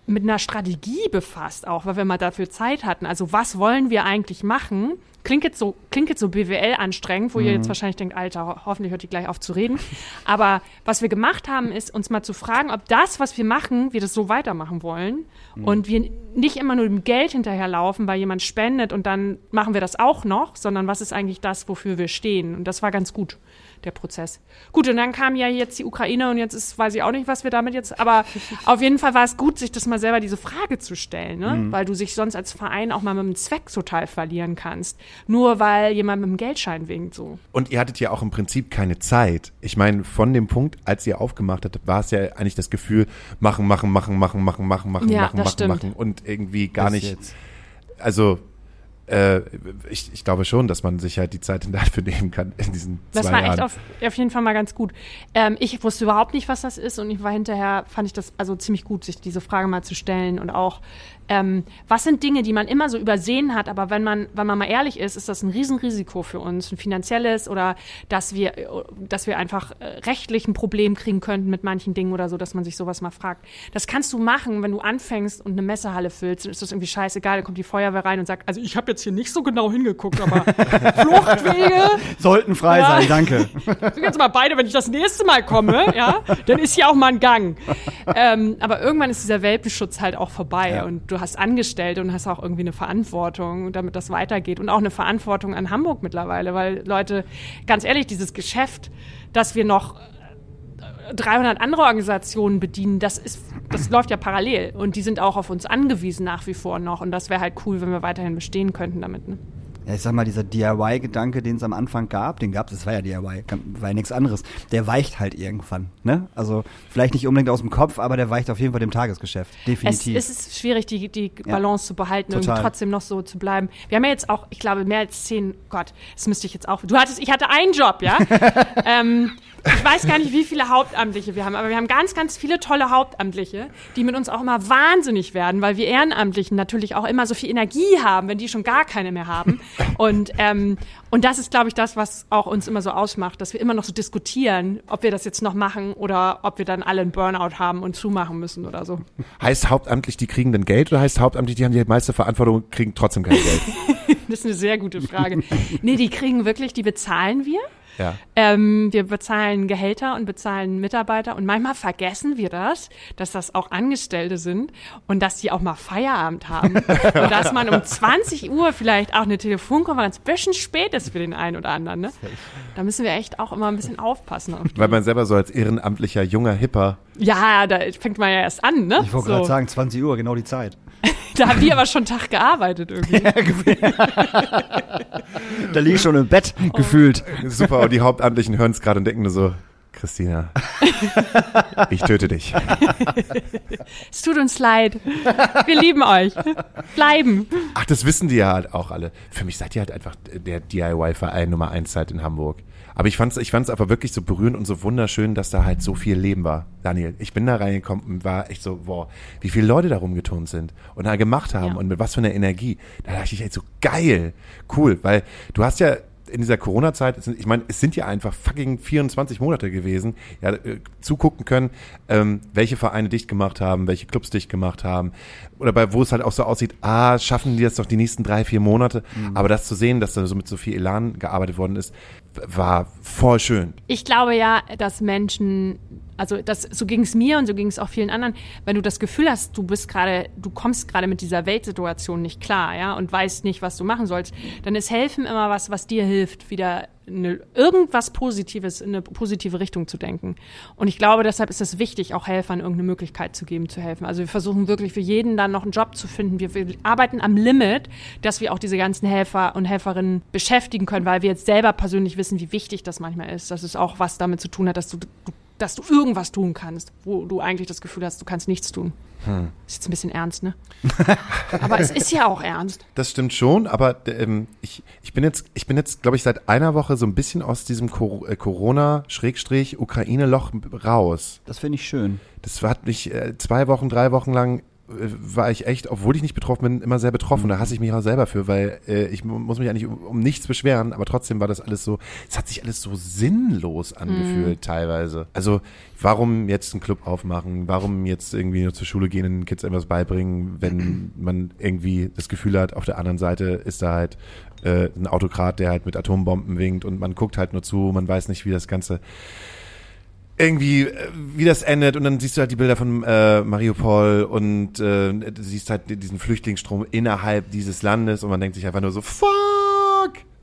mit einer Strategie befasst, auch weil wir mal dafür Zeit hatten. Also was wollen wir eigentlich machen? Klingt jetzt so, klingt jetzt so BWL anstrengend, wo ihr jetzt wahrscheinlich denkt, Alter, ho hoffentlich hört die gleich auf zu reden. Aber was wir gemacht haben, ist uns mal zu fragen, ob das, was wir machen, wir das so weitermachen wollen und wir nicht immer nur dem Geld hinterherlaufen, weil jemand spendet und dann machen wir das auch noch, sondern was ist eigentlich das, wofür wir stehen? Und das war ganz gut der Prozess. Gut, und dann kam ja jetzt die Ukraine und jetzt ist, weiß ich auch nicht, was wir damit jetzt, aber auf jeden Fall war es gut, sich das mal selber diese Frage zu stellen, ne? weil du sich sonst als Verein auch mal mit dem Zweck total verlieren kannst. Nur weil jemand mit dem Geldschein winkt, so. Und ihr hattet ja auch im Prinzip keine Zeit. Ich meine, von dem Punkt, als ihr aufgemacht habt, war es ja eigentlich das Gefühl, machen, machen, machen, machen, machen, machen, machen, Ja, machen, das machen, stimmt. machen und irgendwie gar Bis nicht. jetzt. Also äh, ich, ich glaube schon, dass man sich halt die Zeit dafür nehmen kann in diesen Das zwei war Jahren. echt auf, auf jeden Fall mal ganz gut. Ähm, ich wusste überhaupt nicht, was das ist und ich war hinterher, fand ich das also ziemlich gut, sich diese Frage mal zu stellen und auch, ähm, was sind Dinge, die man immer so übersehen hat, aber wenn man, wenn man mal ehrlich ist, ist das ein Riesenrisiko für uns, ein finanzielles oder dass wir, dass wir einfach äh, rechtlich ein Problem kriegen könnten mit manchen Dingen oder so, dass man sich sowas mal fragt. Das kannst du machen, wenn du anfängst und eine Messehalle füllst, dann ist das irgendwie scheißegal, da kommt die Feuerwehr rein und sagt, also ich habe jetzt hier nicht so genau hingeguckt, aber Fluchtwege, Sollten frei Ja. sein, danke. jetzt mal beide, wenn ich das nächste Mal komme, ja, dann ist hier auch mal ein Gang. Ähm, aber irgendwann ist dieser Welpenschutz halt auch vorbei Ja. und du hast Angestellte und hast auch irgendwie eine Verantwortung, damit das weitergeht und auch eine Verantwortung an Hamburg mittlerweile, weil Leute, ganz ehrlich, dieses Geschäft, dass wir noch äh, 300 andere Organisationen bedienen, das ist, das läuft ja parallel und die sind auch auf uns angewiesen nach wie vor noch und das wäre halt cool, wenn wir weiterhin bestehen könnten damit. Ne? Ja, ich sag mal, dieser DIY-Gedanke, den es am Anfang gab, den gab es, es war ja DIY, war ja nichts anderes. Der weicht halt irgendwann, ne? Also vielleicht nicht unbedingt aus dem Kopf, aber der weicht auf jeden Fall dem Tagesgeschäft. Es, Definitiv. es ist schwierig, die, die Ja. Balance zu behalten, Total. trotzdem noch so zu bleiben. Wir haben ja jetzt auch, ich glaube, mehr als zehn, Gott, das müsste ich jetzt auch. Du hattest, ich hatte einen Job, ja? ähm, ich weiß gar nicht, wie viele Hauptamtliche wir haben, aber wir haben ganz, ganz viele tolle Hauptamtliche, die mit uns auch immer wahnsinnig werden, weil wir Ehrenamtlichen natürlich auch immer so viel Energie haben, wenn die schon gar keine mehr haben. Und, ähm, und das ist, glaube ich, das, was auch uns immer so ausmacht, dass wir immer noch so diskutieren, ob wir das jetzt noch machen oder ob wir dann alle einen Burnout haben und zumachen müssen oder so. heißt hauptamtlich, die kriegen dann Geld oder heißt hauptamtlich, die haben die meiste Verantwortung und kriegen trotzdem kein Geld? Das ist eine sehr gute Frage. nee, die kriegen wirklich, die bezahlen wir. Ja. Ähm, wir bezahlen Gehälter und bezahlen Mitarbeiter und manchmal vergessen wir das, dass das auch Angestellte sind und dass die auch mal Feierabend haben und dass man um 20 Uhr vielleicht auch eine Telefonkonferenz ein bisschen spät ist für den einen oder anderen. Ne? Da müssen wir echt auch immer ein bisschen aufpassen. Auf. Weil man selber so als ehrenamtlicher, junger, hipper Ja, da fängt man ja erst an. Ne? ich wollte So. gerade sagen, 20 Uhr, genau die Zeit. Da haben die aber schon einen Tag gearbeitet irgendwie. Da liege ich schon im Bett, gefühlt. Super, und die Hauptamtlichen hören es gerade und denken nur so, Christina, ich töte dich. Es tut uns leid. Wir lieben euch. Bleiben. Ach, das wissen die ja halt auch alle. Für mich seid ihr halt einfach der DIY-Verein Nummer eins halt in Hamburg. Aber ich fand's, ich fand's aber wirklich so berührend und so wunderschön, dass da halt so viel Leben war. Daniel, ich bin da reingekommen und war echt so, boah, wie viele Leute da rumgeturnt sind und da gemacht haben Ja. und mit was für einer Energie. Da dachte ich echt so, geil, cool, weil du hast ja in dieser Corona-Zeit, ich meine, es sind ja einfach fucking 24 Monate gewesen, ja, äh, zugucken können, ähm, welche Vereine dicht gemacht haben, welche Clubs dicht gemacht haben. Oder bei, wo es halt auch so aussieht, ah, schaffen die das doch die nächsten drei, vier Monate. Aber das zu sehen, dass da so mit so viel Elan gearbeitet worden ist, war voll schön. Ich glaube ja, dass Menschen, also das, so ging es mir und so ging es auch vielen anderen, wenn du das Gefühl hast, du bist gerade, du kommst gerade mit dieser Weltsituation nicht klar, ja, und weißt nicht, was du machen sollst, dann ist Helfen immer was, was dir hilft, wieder eine, irgendwas Positives in eine positive Richtung zu denken. Und ich glaube, deshalb ist es wichtig, auch Helfern irgendeine Möglichkeit zu geben, zu helfen. Also wir versuchen wirklich für jeden dann noch einen Job zu finden. Wir, wir arbeiten am Limit, dass wir auch diese ganzen Helfer und Helferinnen beschäftigen können, weil wir jetzt selber persönlich wissen, wie wichtig das manchmal ist. Dass es auch was damit zu tun hat, dass du, du dass du irgendwas tun kannst, wo du eigentlich das Gefühl hast, du kannst nichts tun. Ist jetzt ein bisschen ernst, ne? Aber es ist ja auch ernst. Das stimmt schon, aber ähm, ich, ich bin jetzt, ich bin jetzt, glaube ich, seit einer Woche so ein bisschen aus diesem äh, Corona-Ukraine-Loch raus. Das finde ich schön. Das hat mich äh, zwei Wochen, drei Wochen lang war ich echt, obwohl ich nicht betroffen bin, immer sehr betroffen. Da hasse ich mich auch selber für, weil äh, ich mu- muss mich eigentlich um, um nichts beschweren, aber trotzdem war das alles so, es hat sich alles so sinnlos angefühlt teilweise. Also warum jetzt einen Club aufmachen? Warum jetzt irgendwie nur zur Schule gehen und den Kids etwas beibringen, wenn man irgendwie das Gefühl hat, auf der anderen Seite ist da halt äh, ein Autokrat, der halt mit Atombomben winkt und man guckt halt nur zu, man weiß nicht, wie das Ganze irgendwie, äh, wie das endet und dann siehst du halt die Bilder von äh, Mariupol und äh, siehst halt diesen Flüchtlingsstrom innerhalb dieses Landes und man denkt sich einfach nur so, fuck!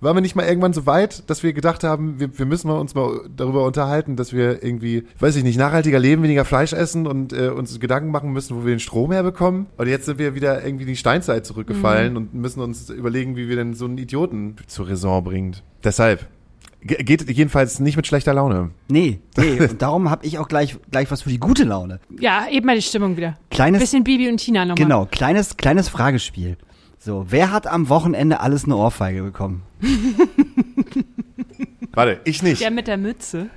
Waren wir nicht mal irgendwann so weit, dass wir gedacht haben, wir, wir müssen mal uns mal darüber unterhalten, dass wir irgendwie, weiß ich nicht, nachhaltiger leben, weniger Fleisch essen und äh, uns Gedanken machen müssen, wo wir den Strom herbekommen? Und jetzt sind wir wieder irgendwie in die Steinzeit zurückgefallen und müssen uns überlegen, wie wir denn so einen Idioten zur Raison bringt. Deshalb, geht jedenfalls nicht mit schlechter Laune. Nee, nee. und darum habe ich auch gleich, gleich was für die gute Laune. Ja, eben mal die Stimmung wieder. Kleines, Bisschen Bibi und Tina nochmal. genau, kleines, kleines Fragespiel. So, wer hat am Wochenende alles eine Ohrfeige bekommen? Warte, ich nicht. Der mit der Mütze.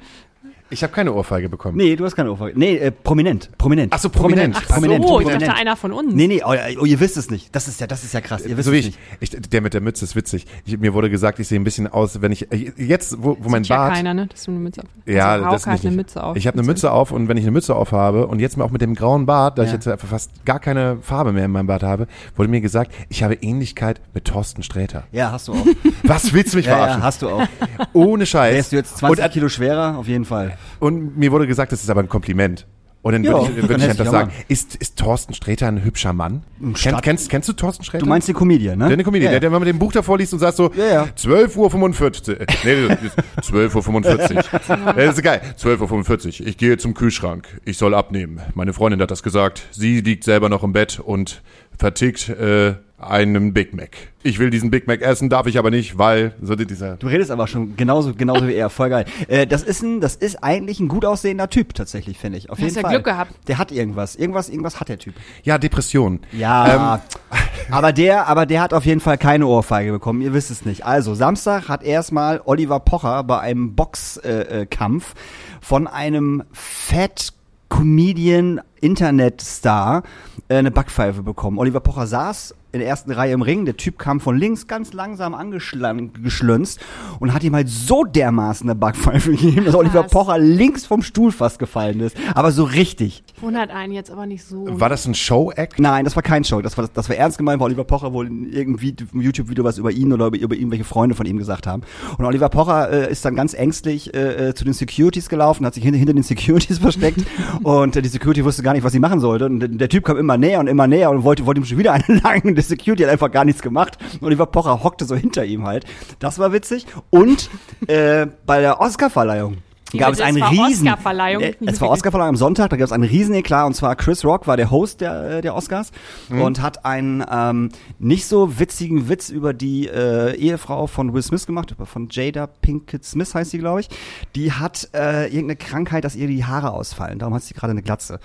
Ich habe keine Ohrfeige bekommen. Nee, du hast keine Ohrfeige. Nee, äh, prominent, prominent. Ach so, prominent. Ach prominent, so, ich prominent. dachte einer von uns. Nee, nee, oh, oh, ihr wisst es nicht. Das ist ja, das ist ja krass. Ihr wisst so es ich, nicht. ich. Der mit der Mütze ist witzig. Ich, mir wurde gesagt, ich sehe ein bisschen aus, wenn ich äh, jetzt, wo, wo mein Sieht ja Bart. keiner, ne? Dass du eine Mütze auf Ja, also, das nicht. eine Mütze auf. Ich habe eine Mütze auf und wenn ich eine Mütze auf habe und jetzt mal auch mit dem grauen Bart, da ich Ja. jetzt einfach fast gar keine Farbe mehr in meinem Bart habe, wurde mir gesagt, ich habe Ähnlichkeit mit Thorsten Sträter. Ja, hast du auch. Was willst du mich ja, ja, verarschen? hast du auch. Ohne Scheiß. Wärst du jetzt 20 und, Kilo schwerer? Auf jeden Fall. Und mir wurde gesagt, das ist aber ein Kompliment. Und dann würde ich, würd ich einfach sagen, ist, ist Thorsten Sträter ein hübscher Mann? Kennst, kennst, kennst du Thorsten Sträter? Du meinst den Comedian, ne? Der eine Comedian, ja, der, der mal mit dem Buch davor liest und sagt so, Ja, ja. 12 Uhr 45. Nee, 12 Uhr 45. Das ist geil. 12 Uhr 45. Ich gehe zum Kühlschrank. Ich soll abnehmen. Meine Freundin hat das gesagt. Sie liegt selber noch im Bett und vertickt äh, einen Big Mac. Ich will diesen Big Mac essen, darf ich aber nicht, weil so dieser Du redest aber schon genauso, genauso wie er. Voll geil. Äh, das ist ein, das ist eigentlich ein gut aussehender Typ tatsächlich, finde ich. Auf jeden Hast ja Fall. Glück gehabt. Der hat irgendwas. Irgendwas, irgendwas hat der Typ. ja Depression. Ja. aber der, aber der hat auf jeden Fall keine Ohrfeige bekommen. Ihr wisst es nicht. Also Samstag hat erstmal Oliver Pocher bei einem Boxkampf äh, äh, von einem Fat Comedian Internetstar äh, eine Backpfeife bekommen. Oliver Pocher saß in der ersten Reihe im Ring. Der Typ kam von links ganz langsam angeschlünzt und hat ihm halt so dermaßen eine Backpfeife gegeben, dass Oliver. Pocher links vom Stuhl fast gefallen ist. Aber so richtig. Wundert einen jetzt aber nicht so. War das ein Show-Act? Nein, das war kein Show. Das war, das war ernst gemeint, weil Oliver Pocher wohl in irgendwie im YouTube-Video was über ihn oder über, über irgendwelche Freunde von ihm gesagt haben. Und Oliver Pocher äh, ist dann ganz ängstlich äh, äh, zu den Securities gelaufen, hat sich hinter, hinter den Securities versteckt und äh, die Security wusste gar nicht, was sie machen sollte. Und der, der Typ kam immer näher und immer näher und wollte, wollte ihm schon wieder einen langen. Security hat einfach gar nichts gemacht. Oliver Pocher hockte so hinter ihm halt. Das war witzig. Und äh, bei der Oscarverleihung gab es einen Es war riesen Oscarverleihung? Äh, es war Oscarverleihung am Sonntag, da gab es einen riesen Eklat und zwar Chris Rock war der Host der, äh, der Oscars und hat einen ähm, nicht so witzigen Witz über die äh, Ehefrau von Will Smith gemacht, von Jada Pinkett Smith heißt sie, glaube ich. Die hat äh, irgendeine Krankheit, dass ihr die Haare ausfallen, darum hat sie gerade eine Glatze.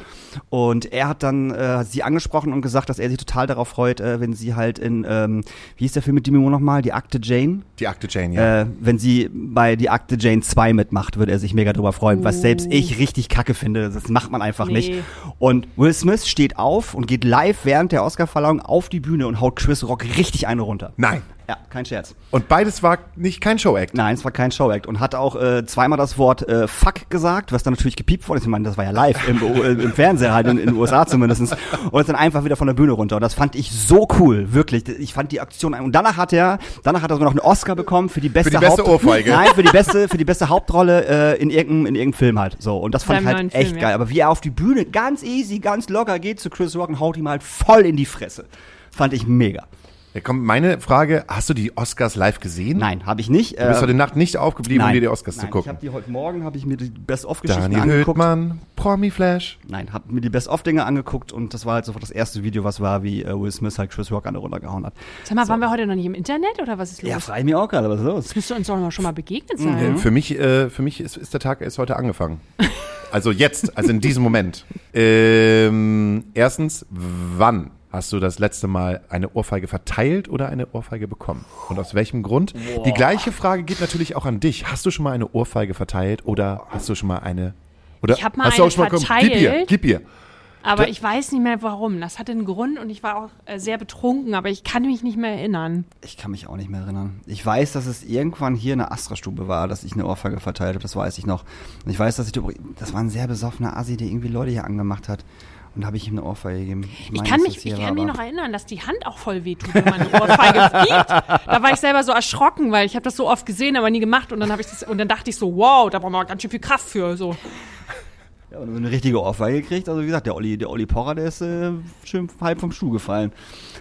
Und er hat dann äh, sie angesprochen und gesagt, dass er sich total darauf freut, äh, wenn sie halt in, ähm, wie hieß der Film mit Demi Moore nochmal, die Akte Jane? Die Akte Jane, ja. Äh, wenn sie bei Die Akte Jane 2 mitmacht, würde er sich mega drüber freuen, was selbst ich richtig kacke finde. Das macht man einfach Nee. nicht. Und Will Smith steht auf und geht live während der Oscarverleihung auf die Bühne und haut Chris Rock richtig eine runter. Nein. Ja, kein Scherz. Und beides war nicht kein Show-Act. Nein, es war kein Showact und hat auch äh, zweimal das Wort äh, Fuck gesagt, was dann natürlich gepiept wurde. Ich meine, das war ja live im, äh, im Fernseher halt in, in den USA zumindest und ist dann einfach wieder von der Bühne runter. Und das fand ich so cool, wirklich. Ich fand die Aktion und danach hat er, danach hat er sogar noch einen Oscar bekommen für die beste, die beste Haupt Ohrfeige. Nein, für die beste, für die beste Hauptrolle äh, in irgendeinem in irgendeinem Film halt. So und das fand ich Beim halt neuen echt Film, ja. geil. Aber wie er auf die Bühne ganz easy, ganz locker geht zu Chris Rock und haut ihm halt voll in die Fresse, fand ich mega. Ja, komm, meine Frage, hast du die Oscars live gesehen? Nein, habe ich nicht. Du bist Äh, heute Nacht nicht aufgeblieben, um dir die Oscars nein, zu gucken. Ich habe die heute Morgen habe ich mir die Best-of-Geschichten Daniel angeguckt. Höhtmann, Promi Flash. Nein, habe mir die Best-of-Dinge angeguckt und das war halt sofort das erste Video, was war, wie äh, Will Smith halt Chris Rock an der runtergehauen hat. Sag mal, waren wir heute noch nicht im Internet oder was ist los? Ja, frage ich mir auch gerade, was ist los? Das müsste uns doch noch schon mal begegnet Mhm. sein. Äh, Für mich, äh, für mich ist, ist der Tag erst heute angefangen. Also jetzt, also in diesem Moment. Ähm, erstens, wann hast du das letzte Mal eine Ohrfeige verteilt oder eine Ohrfeige bekommen? Und aus welchem Grund? Die gleiche Frage geht natürlich auch an dich. Hast du schon mal eine Ohrfeige verteilt oder hast du schon mal eine? Oder Ich hab mal hast du eine auch schon mal komm, Gib ihr, verteilt. gib ihr. Aber Da- ich weiß nicht mehr warum. Das hatte einen Grund und ich war auch äh, sehr betrunken, aber ich kann mich nicht mehr erinnern. Ich kann mich auch nicht mehr erinnern. Ich weiß, dass es irgendwann hier in der Astra-Stube war, dass ich eine Ohrfeige verteilt habe, das weiß ich noch. Und ich weiß, dass ich, das war ein sehr besoffener Assi, der irgendwie Leute hier angemacht hat. Und da habe ich ihm eine Ohrfeige gegeben. Ich meine, kann dass mich, ich kann mich noch erinnern, dass die Hand auch voll wehtut, wenn man eine Ohrfeige fliegt. Da war ich selber so erschrocken, weil ich habe das so oft gesehen, aber nie gemacht. Und dann habe ich das und dann dachte ich so, wow, da braucht man ganz schön viel Kraft für. So. Ja, und eine richtige Ohrfeige gekriegt. Also wie gesagt, der Olli, der Olli Porrer, der ist äh, schön halb vom Stuhl gefallen.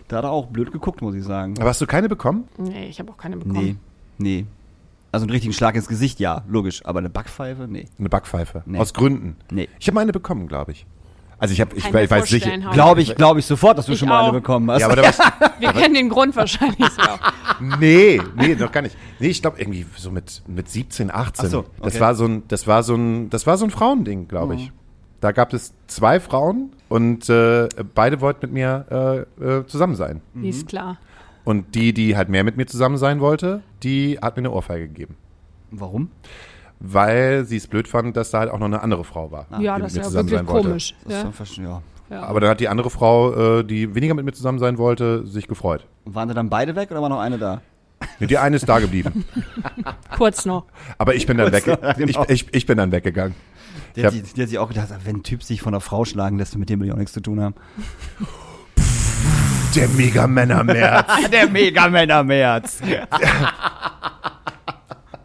Da hat er auch blöd geguckt, muss ich sagen. Aber hast du keine bekommen? Nee, ich habe auch keine bekommen. Nee, nee. Also einen richtigen Schlag ins Gesicht, ja, logisch. Aber eine Backpfeife, nee. Eine Backpfeife. Nee. Aus Gründen. Nee. Ich habe meine bekommen, glaube ich. Also ich habe, ich, ich weiß Hauke. Glaube ich, glaube ich sofort, dass du Ich schon mal auch. eine bekommen hast. Ja, aber da war's, Wir kennen den Grund wahrscheinlich so. Nee, nee, noch gar nicht. Nee, ich glaube irgendwie so mit, mit 17, 18. Ach so, Das okay. war so ein, das war so ein, das war so ein Frauending, glaube ich. Da gab es zwei Frauen und äh, beide wollten mit mir äh, äh, zusammen sein. Nee, ist klar. Und die, die halt mehr mit mir zusammen sein wollte, die hat mir eine Ohrfeige gegeben. Warum? Weil sie es blöd fand, dass da halt auch noch eine andere Frau war. ja, die das mit ist mir ja zusammen wirklich sein wollte. komisch. Das Ja. ja. Ja. Aber dann hat die andere Frau, äh, die weniger mit mir zusammen sein wollte, sich gefreut. Und waren sie dann beide weg oder war noch eine da? Nee, Die eine ist da geblieben. Kurz noch. Aber ich bin dann weg. Ja, genau. ich, ich, ich bin dann weggegangen. Die hat, sich, die hat sich auch gedacht, wenn ein Typ sich von einer Frau schlagen lässt, mit dem will ich auch nichts zu tun haben. Der Mega-Männer-März. Der Megamänner-März.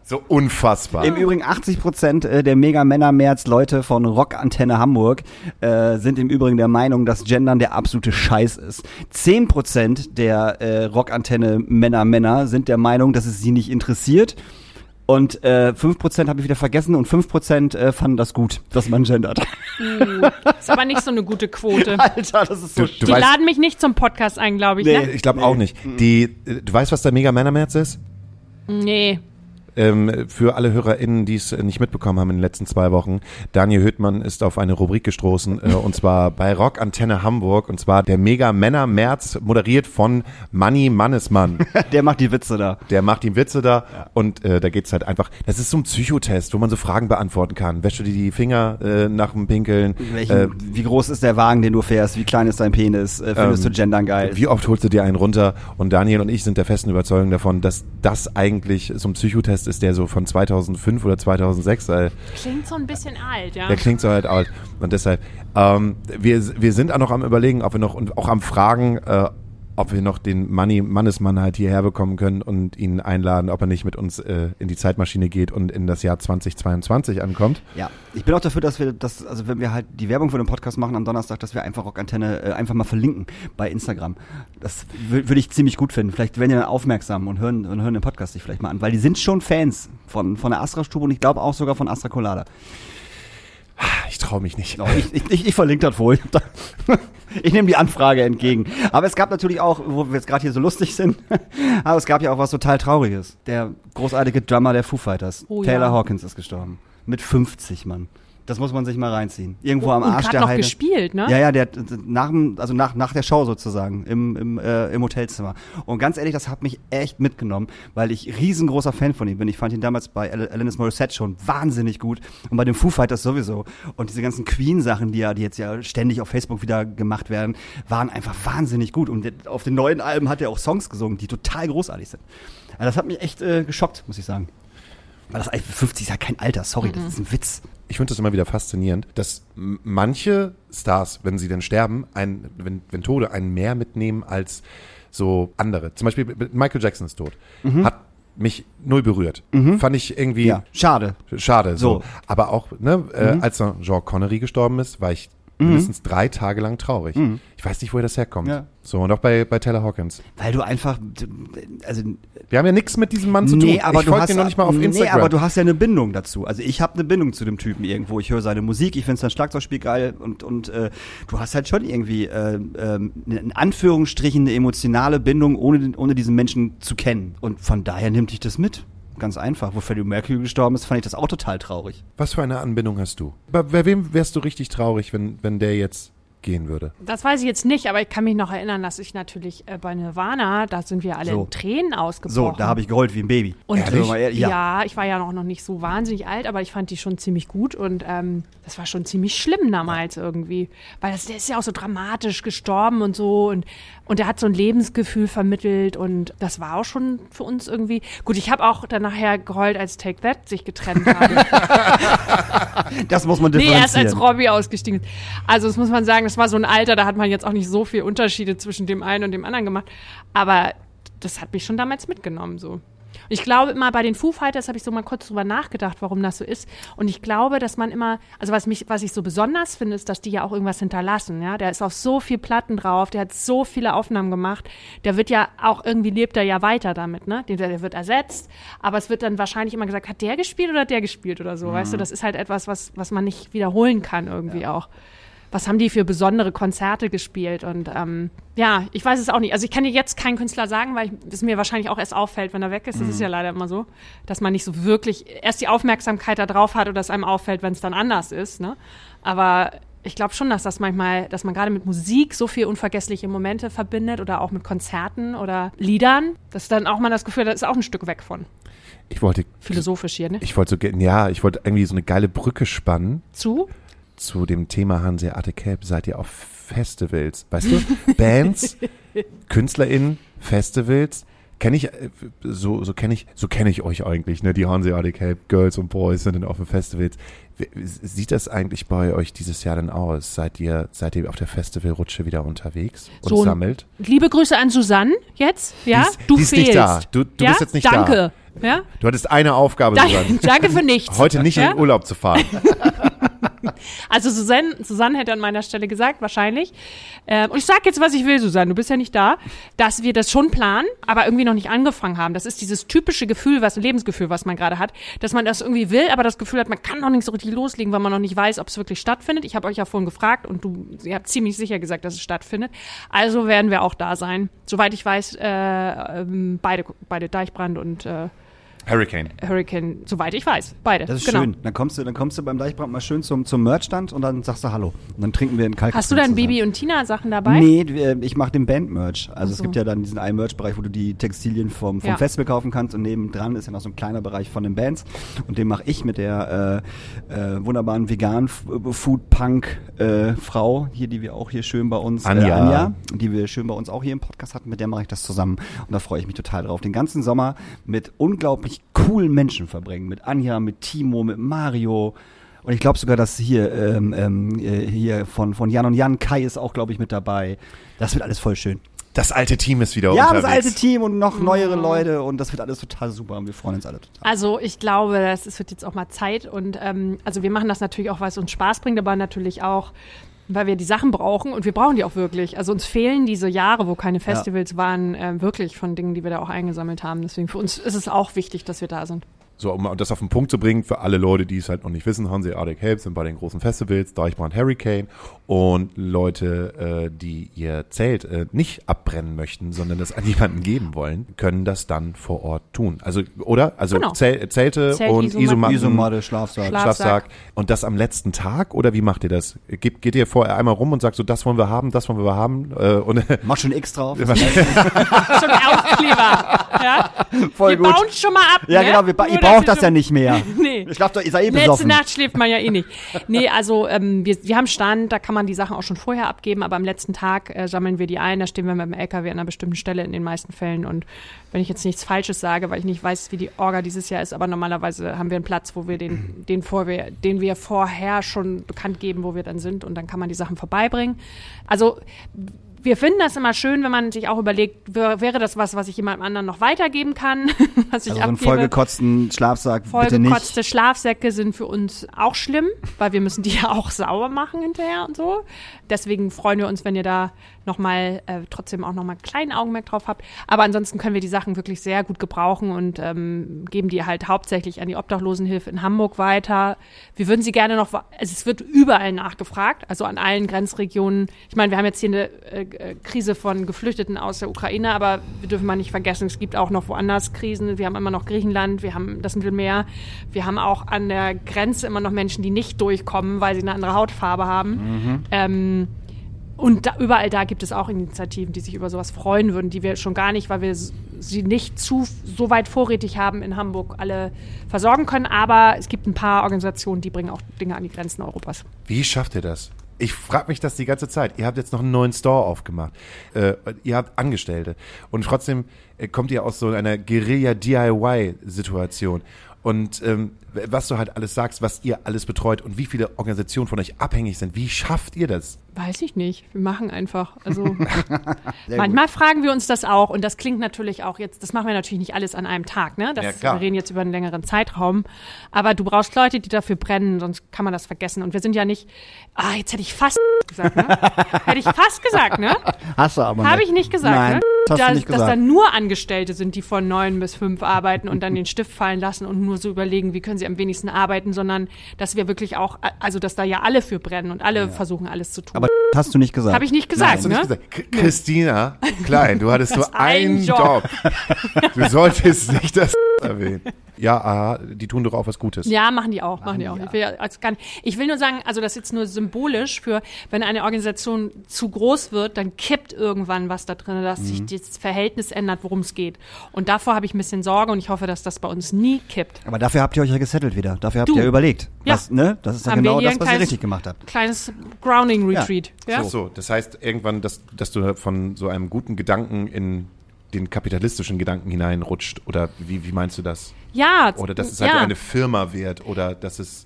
So unfassbar. Im Übrigen 80 Prozent äh, der Mega-Männer-März-Leute von Rockantenne Hamburg äh, sind im Übrigen der Meinung, dass Gendern der absolute Scheiß ist. 10 Prozent der äh, Rockantenne-Männer-Männer sind der Meinung, dass es sie nicht interessiert. Und äh, 5 Prozent habe ich wieder vergessen und 5 Prozent äh, fanden das gut, dass man gendert. Ist aber nicht so eine gute Quote. Alter, das ist so Du- du Die weißt- laden mich nicht zum Podcast ein, glaube ich. Nee. Ne? Ich glaube auch nicht. Die, äh, du weißt, was der Mega-Männer-März ist? Nee. Ähm, für alle HörerInnen, die es nicht mitbekommen haben in den letzten zwei Wochen, Daniel Höhtmann ist auf eine Rubrik gestoßen, äh, und zwar bei Rock Antenne Hamburg, und zwar der Mega Männer März, moderiert von Manni Mannesmann. Der macht die Witze da. Der macht ihm Witze da und äh, da geht's halt einfach, das ist so ein Psychotest, wo man so Fragen beantworten kann. Wäschst du dir die Finger äh, nach dem Pinkeln? Welchen, Äh, wie groß ist der Wagen, den du fährst? Wie klein ist dein Penis? Äh, findest Ähm, du Gendern geil? Wie oft holst du dir einen runter? Und Daniel und ich sind der festen Überzeugung davon, dass das eigentlich so ein Psychotest ist, der so von 2005 oder 2006, äh, Klingt so ein bisschen alt, ja. der klingt so halt alt. Und deshalb, ähm, wir, wir sind auch noch am überlegen, ob wir noch, und auch am Fragen, äh, ob wir noch den Manni Mannesmann halt hierher bekommen können und ihn einladen, ob er nicht mit uns äh, in die Zeitmaschine geht und in das Jahr 2022 ankommt. Ja, ich bin auch dafür, dass wir das, also wenn wir halt die Werbung für den Podcast machen am Donnerstag, dass wir einfach Rockantenne äh, einfach mal verlinken bei Instagram. Das wür- würde ich ziemlich gut finden. Vielleicht werden dann aufmerksam und hören, und hören den Podcast sich vielleicht mal an, weil die sind schon Fans von, von der Astra-Stube und ich glaube auch sogar von Astra Colada. Ich traue mich nicht. Ich, ich, ich verlinke das wohl. Ich nehme die Anfrage entgegen. Aber es gab natürlich auch, wo wir jetzt gerade hier so lustig sind, aber es gab ja auch was total Trauriges. Der großartige Drummer der Foo Fighters, Oh Taylor ja. Hawkins, ist gestorben. Mit 50, Mann. Das muss man sich mal reinziehen. Irgendwo am und Arsch der noch Heide. gespielt, ne? Ja, ja, der nach dem, also nach, nach der Show sozusagen im, im, äh, im Hotelzimmer. Und ganz ehrlich, das hat mich echt mitgenommen, weil ich riesengroßer Fan von ihm bin. Ich fand ihn damals bei Al- Alanis Morissette schon wahnsinnig gut und bei den Foo Fighters sowieso. Und diese ganzen Queen-Sachen, die ja, die jetzt ja ständig auf Facebook wieder gemacht werden, waren einfach wahnsinnig gut. Und auf den neuen Alben hat er auch Songs gesungen, die total großartig sind. Also das hat mich echt äh, geschockt, muss ich sagen. Weil das 50 ist ja kein Alter, sorry, das ist ein Witz. Ich finde das immer wieder faszinierend, dass manche Stars, wenn sie dann sterben, ein, wenn, wenn Tode einen mehr mitnehmen als so andere. Zum Beispiel Michael Jackson ist tot. Hat mich null berührt. Fand ich irgendwie Ja, schade. schade. So. So. Aber auch, ne, äh, als dann Jean Connery gestorben ist, war ich mindestens drei Tage lang traurig. Ich weiß nicht, woher das herkommt. Ja. So, und auch bei, bei Taylor Hawkins. Weil du einfach, also Wir haben ja nichts mit diesem Mann zu tun. Nee, aber ich du folge hast dir noch nicht mal auf nee, Instagram. aber du hast ja eine Bindung dazu. Also ich habe eine Bindung zu dem Typen irgendwo. Ich höre seine Musik, ich finde sein Schlagzeugspiel geil und und äh, du hast halt schon irgendwie äh, ähm, in Anführungsstrichen eine emotionale Bindung, ohne ohne diesen Menschen zu kennen. Und von daher nimmt dich das mit. Ganz einfach. Wo Freddie Mercury gestorben ist, fand ich das auch total traurig. Was für eine Anbindung hast du? Bei, bei wem wärst du richtig traurig, wenn, wenn der jetzt gehen würde? Das weiß ich jetzt nicht, aber ich kann mich noch erinnern, dass ich natürlich äh, bei Nirvana, da sind wir alle So. in Tränen So, ausgebrochen. da habe ich geheult wie ein Baby. Und mal ehrlich? ja. ja. ich war ja noch, noch nicht so wahnsinnig alt, aber ich fand die schon ziemlich gut und ähm, das war schon ziemlich schlimm damals irgendwie. Weil das, der ist ja auch so dramatisch gestorben und so und, und der hat so ein Lebensgefühl vermittelt und das war auch schon für uns irgendwie. Gut, ich habe auch dann nachher geheult, als Take That sich getrennt haben. Das muss man Nee, differenzieren. erst als Robbie ausgestiegen ist. Also das muss man sagen, das war so ein Alter, da hat man jetzt auch nicht so viel Unterschiede zwischen dem einen und dem anderen gemacht. Aber das hat mich schon damals mitgenommen so. Ich glaube immer, bei den Foo Fighters habe ich so mal kurz drüber nachgedacht, warum das so ist. Und ich glaube, dass man immer, also was mich, was ich so besonders finde, ist, dass die ja auch irgendwas hinterlassen. Ja, der ist auf so viel Platten drauf, der hat so viele Aufnahmen gemacht. Der wird ja auch irgendwie lebt er ja weiter damit, ne? Der, der wird ersetzt, aber es wird dann wahrscheinlich immer gesagt, hat der gespielt oder hat der gespielt oder so. Weißt du, das ist halt etwas, was, was man nicht wiederholen kann irgendwie auch was haben die für besondere Konzerte gespielt und ähm, ja, ich weiß es auch nicht. Also ich kann dir jetzt keinen Künstler sagen, weil es mir wahrscheinlich auch erst auffällt, wenn er weg ist. Das ist ja leider immer so, dass man nicht so wirklich erst die Aufmerksamkeit da drauf hat oder es einem auffällt, wenn es dann anders ist. Ne? Aber ich glaube schon, dass das manchmal, dass man gerade mit Musik so viel unvergessliche Momente verbindet oder auch mit Konzerten oder Liedern, dass dann auch man das Gefühl hat, da ist auch ein Stück weg von. Ich wollte, Philosophisch hier, ne? ich wollte so, ja, ich wollte irgendwie so eine geile Brücke spannen Zu? Zu dem Thema Hanseate Cap. Seid ihr auf Festivals? Weißt du? Bands, KünstlerInnen, Festivals. Kenne ich, äh, so, so kenne ich, so kenne ich euch eigentlich, ne? Die Hanseate Cape Girls und Boys sind dann auf den Festivals. Wie- Sieht das eigentlich bei euch dieses Jahr denn aus? Seid ihr, seid ihr auf der Festivalrutsche wieder unterwegs und So sammelt? Liebe Grüße an Susanne jetzt. Ja, Die ist- du die ist fehlst. nicht da. Du- du ja? bist jetzt nicht da. Danke. Ja? Du hattest eine Aufgabe, Danke, Susanne. danke für nichts. Heute nicht ja? in den Urlaub zu fahren. Also Susanne, Susanne hätte an meiner Stelle gesagt, wahrscheinlich. Ähm, und ich sag jetzt, was ich will, Susanne, du bist ja nicht da, dass wir das schon planen, aber irgendwie noch nicht angefangen haben. Das ist dieses typische Gefühl, was Lebensgefühl, was man gerade hat, dass man das irgendwie will, aber das Gefühl hat, man kann noch nicht so richtig loslegen, weil man noch nicht weiß, ob es wirklich stattfindet. Ich habe euch ja vorhin gefragt und du, ihr habt ziemlich sicher gesagt, dass es stattfindet. Also werden wir auch da sein. Soweit ich weiß, äh, ähm, beide, beide Deichbrand und äh, Hurricane. Hurricane, soweit ich weiß, beide. Das ist genau. schön. Dann kommst du, dann kommst du beim Deichbrand mal schön zum, zum Merchstand und dann sagst du Hallo. Und dann trinken wir einen Kalk. Hast du dann Bibi und Tina Sachen dabei? Nee, wir- ich mache den Band-Merch. Also Ach es so. gibt ja dann diesen einen Merch-Bereich, wo du die Textilien vom, vom Ja. Festival kaufen kannst und nebendran ist ja noch so ein kleiner Bereich von den Bands und den mache ich mit der äh, äh, wunderbaren vegan Food Punk äh, Frau hier, die wir auch hier schön bei uns Anja. Äh, Anja, die wir schön bei uns auch hier im Podcast hatten, mit der mache ich das zusammen und da freue ich mich total drauf. Den ganzen Sommer mit unglaublich coolen Menschen verbringen, mit Anja, mit Timo, mit Mario. Und ich glaube sogar, dass hier, ähm, ähm, äh, hier von, von Jan und Jan, Kai ist auch, glaube ich, mit dabei. Das wird alles voll schön. Das alte Team ist wieder Ja, unterwegs. das alte Team und noch Mhm. neuere Leute und das wird alles total super und wir freuen uns alle total. Also ich glaube, das es wird jetzt auch mal Zeit und ähm, also wir machen das natürlich auch, weil es uns Spaß bringt, aber natürlich auch, weil wir die Sachen brauchen und wir brauchen die auch wirklich. Also uns fehlen diese Jahre, wo keine Festivals waren, äh, wirklich von Dingen, die wir da auch eingesammelt haben. Deswegen für uns ist es auch wichtig, dass wir da sind. So, um das auf den Punkt zu bringen, für alle Leute, die es halt noch nicht wissen, Hanseatic Help sind bei den großen Festivals, Deichbrand Hurricane und Leute, äh, die ihr Zelt äh, nicht abbrennen möchten, sondern das an jemanden geben wollen, können das dann vor Ort tun. Also, oder? Also Genau. Zel Zelte Zelt, und Isomatten. Isomatte, Schlafsack. Schlaf- Schlafsack. Und das am letzten Tag? Oder wie macht ihr das? Geht, geht ihr vorher einmal rum und sagt so, das wollen wir haben, das wollen wir haben? Äh, und Mach schon X drauf. Schon Aufkleber. Ja? Voll wir bauen schon mal ab. Ja, ne? genau, wir ba braucht das ja nicht mehr. Nee. Ich schlaft doch, ihr seid eh Letzte besoffen. Nacht schläft man ja eh nicht. Nee, also ähm, wir, wir haben Stand, da kann man die Sachen auch schon vorher abgeben, aber am letzten Tag äh, sammeln wir die ein, da stehen wir mit dem LKW an einer bestimmten Stelle in den meisten Fällen und wenn ich jetzt nichts Falsches sage, weil ich nicht weiß, wie die Orga dieses Jahr ist, aber normalerweise haben wir einen Platz, wo wir den, den, vor, wir, den wir vorher schon bekannt geben, wo wir dann sind und dann kann man die Sachen vorbeibringen. Also wir finden das immer schön, wenn man sich auch überlegt, wär- wäre das was, was ich jemandem anderen noch weitergeben kann, was ich Also so einen abgebe. vollgekotzten Schlafsack bitte nicht. Vollgekotzte Schlafsäcke sind für uns auch schlimm, weil wir müssen die ja auch sauber machen hinterher und so. Deswegen freuen wir uns, wenn ihr da nochmal äh, trotzdem auch nochmal einen kleinen Augenmerk drauf habt. Aber ansonsten können wir die Sachen wirklich sehr gut gebrauchen und ähm, geben die halt hauptsächlich an die Obdachlosenhilfe in Hamburg weiter. Wir würden sie gerne noch, also es wird überall nachgefragt, also an allen Grenzregionen. Ich meine, wir haben jetzt hier eine äh, äh, Krise von Geflüchteten aus der Ukraine, aber wir dürfen mal nicht vergessen, es gibt auch noch woanders Krisen. Wir haben immer noch Griechenland, wir haben das Mittelmeer, wir haben auch an der Grenze immer noch Menschen, die nicht durchkommen, weil sie eine andere Hautfarbe haben. Ähm, und da, überall da gibt es auch Initiativen, die sich über sowas freuen würden, die wir schon gar nicht, weil wir sie nicht zu so weit vorrätig haben in Hamburg alle versorgen können. Aber es gibt ein paar Organisationen, die bringen auch Dinge an die Grenzen Europas. Wie schafft ihr das? Ich frage mich das die ganze Zeit. Ihr habt jetzt noch einen neuen Store aufgemacht. Äh, ihr habt Angestellte. Und trotzdem äh, kommt ihr aus so einer Guerilla-DIY-Situation. Und ähm, was du halt alles sagst, was ihr alles betreut und wie viele Organisationen von euch abhängig sind, wie schafft ihr das? Weiß ich nicht. Wir machen einfach. Also manchmal fragen wir uns das auch und das klingt natürlich auch jetzt, das machen wir natürlich nicht alles an einem Tag, ne? Das, Ja, wir reden jetzt über einen längeren Zeitraum. Aber du brauchst Leute, die dafür brennen, sonst kann man das vergessen. Und wir sind ja nicht, ah, jetzt hätte ich fast gesagt, ne? hätte ich fast gesagt, ne? Hast du aber Habe ich nicht gesagt, Nein, ne? das hast dass, du nicht dass da nur Angestellte sind, die von neun bis fünf arbeiten und dann den Stift fallen lassen und nur so überlegen, wie können sie am wenigsten arbeiten, sondern dass wir wirklich auch, also dass da ja alle für brennen und alle versuchen, alles zu tun. aber hast du nicht gesagt. Habe ich nicht gesagt, Hast du nicht ne? gesagt? Christina, klein, du hattest nur einen Job. Job. Du solltest nicht das erwähnen. Ja, aha, die tun doch auch was Gutes. Ja, machen die auch, machen die auch. Ich will, ja als gar nicht, ich will nur sagen, also das ist jetzt nur symbolisch für, wenn eine Organisation zu groß wird, dann kippt irgendwann was da drin, dass sich das Verhältnis ändert, worum es geht. Und davor habe ich ein bisschen Sorge und ich hoffe, dass das bei uns nie kippt. aber dafür habt ihr euch ja gesettelt wieder. Dafür habt Du. ihr überlegt. Ja. Was, ne? Das ist ja genau das, was ihr richtig gemacht habt. Kleines Grounding Retreat. Ja. Ach so, das heißt irgendwann, dass, dass du von so einem guten Gedanken in den kapitalistischen Gedanken hineinrutscht oder wie, wie meinst du das? Ja, Oder dass es halt ja. eine Firma wird oder dass es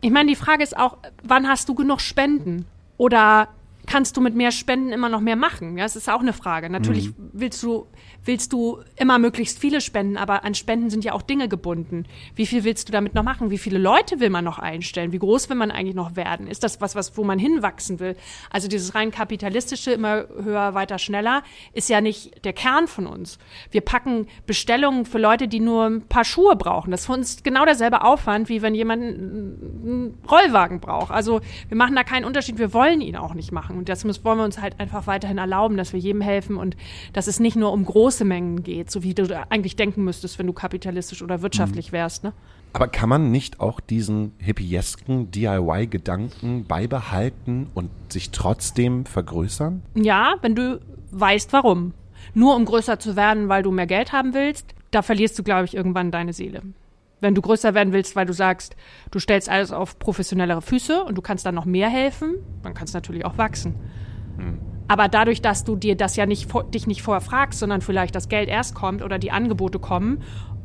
Ich meine, die Frage ist auch, wann hast du genug Spenden? Oder kannst du mit mehr Spenden immer noch mehr machen? Ja, das ist auch eine Frage. Natürlich willst du willst du immer möglichst viele spenden, aber an Spenden sind ja auch Dinge gebunden. Wie viel willst du damit noch machen? Wie viele Leute will man noch einstellen? Wie groß will man eigentlich noch werden? Ist das was, was wo man hinwachsen will? Also dieses rein kapitalistische, immer höher, weiter, schneller, ist ja nicht der Kern von uns. Wir packen Bestellungen für Leute, die nur ein paar Schuhe brauchen. Das ist für uns genau derselbe Aufwand, wie wenn jemand einen Rollwagen braucht. Also wir machen da keinen Unterschied. Wir wollen ihn auch nicht machen. Und das wollen wir uns halt einfach weiterhin erlauben, dass wir jedem helfen und dass es nicht nur um große Mengen geht, so wie du eigentlich denken müsstest, wenn du kapitalistisch oder wirtschaftlich wärst. Ne? Aber kann man nicht auch diesen hippiesken DIY-Gedanken beibehalten und sich trotzdem vergrößern? Ja, wenn du weißt, warum. Nur um größer zu werden, weil du mehr Geld haben willst, da verlierst du, glaube ich, irgendwann deine Seele. Wenn du größer werden willst, weil du sagst, du stellst alles auf professionellere Füße und du kannst dann noch mehr helfen, dann kannst du natürlich auch wachsen. Aber dadurch, dass du dir das ja nicht vor, dich nicht vorher fragst, sondern vielleicht das Geld erst kommt oder die Angebote kommen,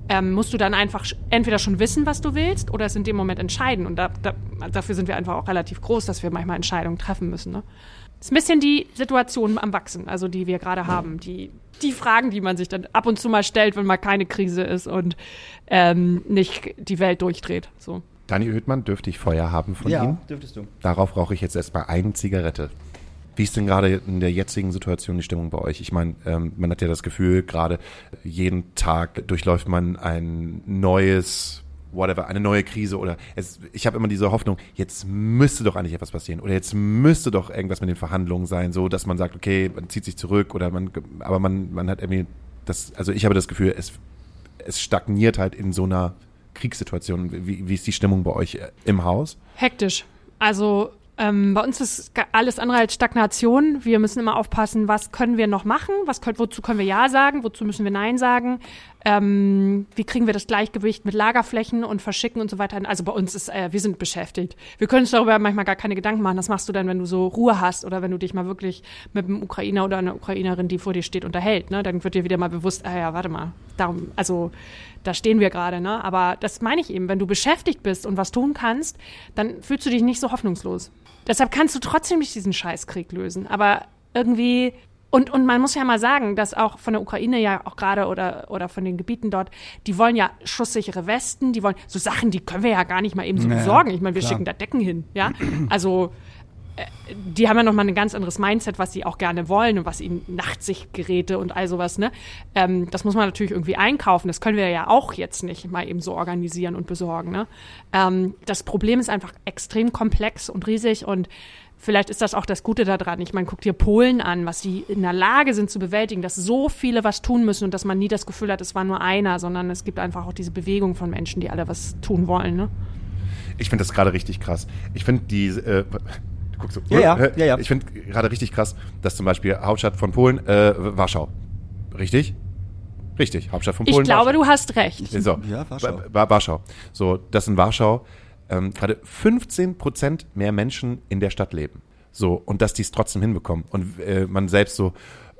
ähm, musst du dann einfach entweder schon wissen, was du willst, oder es in dem Moment entscheiden. Und da, da, dafür sind wir einfach auch relativ groß, dass wir manchmal Entscheidungen treffen müssen. Ne? Das ist ein bisschen die Situation am Wachsen, also die wir gerade haben. Die, die Fragen, die man sich dann ab und zu mal stellt, wenn mal keine Krise ist und ähm, nicht die Welt durchdreht. So. Dani Oethmann, dürfte ich Feuer haben von Ja, Ihnen? dürftest du. Darauf rauche ich jetzt erstmal eine Zigarette. Wie ist denn gerade in der jetzigen Situation die Stimmung bei euch? Ich meine, ähm, man hat ja das Gefühl, gerade jeden Tag durchläuft man ein neues, whatever, eine neue Krise oder es, ich habe immer diese Hoffnung, jetzt müsste doch eigentlich etwas passieren oder jetzt müsste doch irgendwas mit den Verhandlungen sein, so dass man sagt, okay, man zieht sich zurück oder man, aber man, man hat irgendwie das, also ich habe das Gefühl, es, es stagniert halt in so einer Kriegssituation. Wie, wie ist die Stimmung bei euch äh, im Haus? Hektisch. Also ähm, bei uns ist alles andere als Stagnation. Wir müssen immer aufpassen, was können wir noch machen, was können, wozu können wir Ja sagen, wozu müssen wir Nein sagen, ähm, wie kriegen wir das Gleichgewicht mit Lagerflächen und Verschicken und so weiter. Also bei uns ist, äh, wir sind beschäftigt. Wir können uns darüber manchmal gar keine Gedanken machen. Das machst du dann, wenn du so Ruhe hast oder wenn du dich mal wirklich mit einem Ukrainer oder einer Ukrainerin, die vor dir steht, unterhält. Ne? Dann wird dir wieder mal bewusst, ah ja, warte mal, darum, also da stehen wir gerade, ne? Aber das meine ich eben, wenn du beschäftigt bist und was tun kannst, dann fühlst du dich nicht so hoffnungslos. Deshalb kannst du trotzdem nicht diesen Scheißkrieg lösen. Aber irgendwie, und, und man muss ja mal sagen, dass auch von der Ukraine ja auch gerade oder, oder von den Gebieten dort, die wollen ja schusssichere Westen, die wollen so Sachen, die können wir ja gar nicht mal eben so Naja, besorgen. Ich meine, wir klar. schicken da Decken hin, ja? Also, äh, die haben ja nochmal ein ganz anderes Mindset, was sie auch gerne wollen und was ihnen Nachtsichtgeräte und all sowas, ne? Ähm, das muss man natürlich irgendwie einkaufen. Das können wir ja auch jetzt nicht mal eben so organisieren und besorgen, ne? Ähm, das Problem ist einfach extrem komplex und riesig und vielleicht ist das auch das Gute daran. Ich meine, guck dir Polen an, was sie in der Lage sind zu bewältigen, dass so viele was tun müssen und dass man nie das Gefühl hat, es war nur einer, sondern es gibt einfach auch diese Bewegung von Menschen, die alle was tun wollen, ne? Ich finde das gerade richtig krass. Ich finde die, äh, du guckst so, Ja, ja, ja, ja. Ich finde gerade richtig krass, dass zum Beispiel Hauptstadt von Polen, äh, Warschau. Richtig? Richtig, Hauptstadt von Ich Polen. glaube, Warschau. du hast recht. So, Ja, Warschau. Wa- Wa- Warschau. So, dass in Warschau ähm, gerade 15 Prozent mehr Menschen in der Stadt leben. So, und dass die es trotzdem hinbekommen. Und äh, man selbst so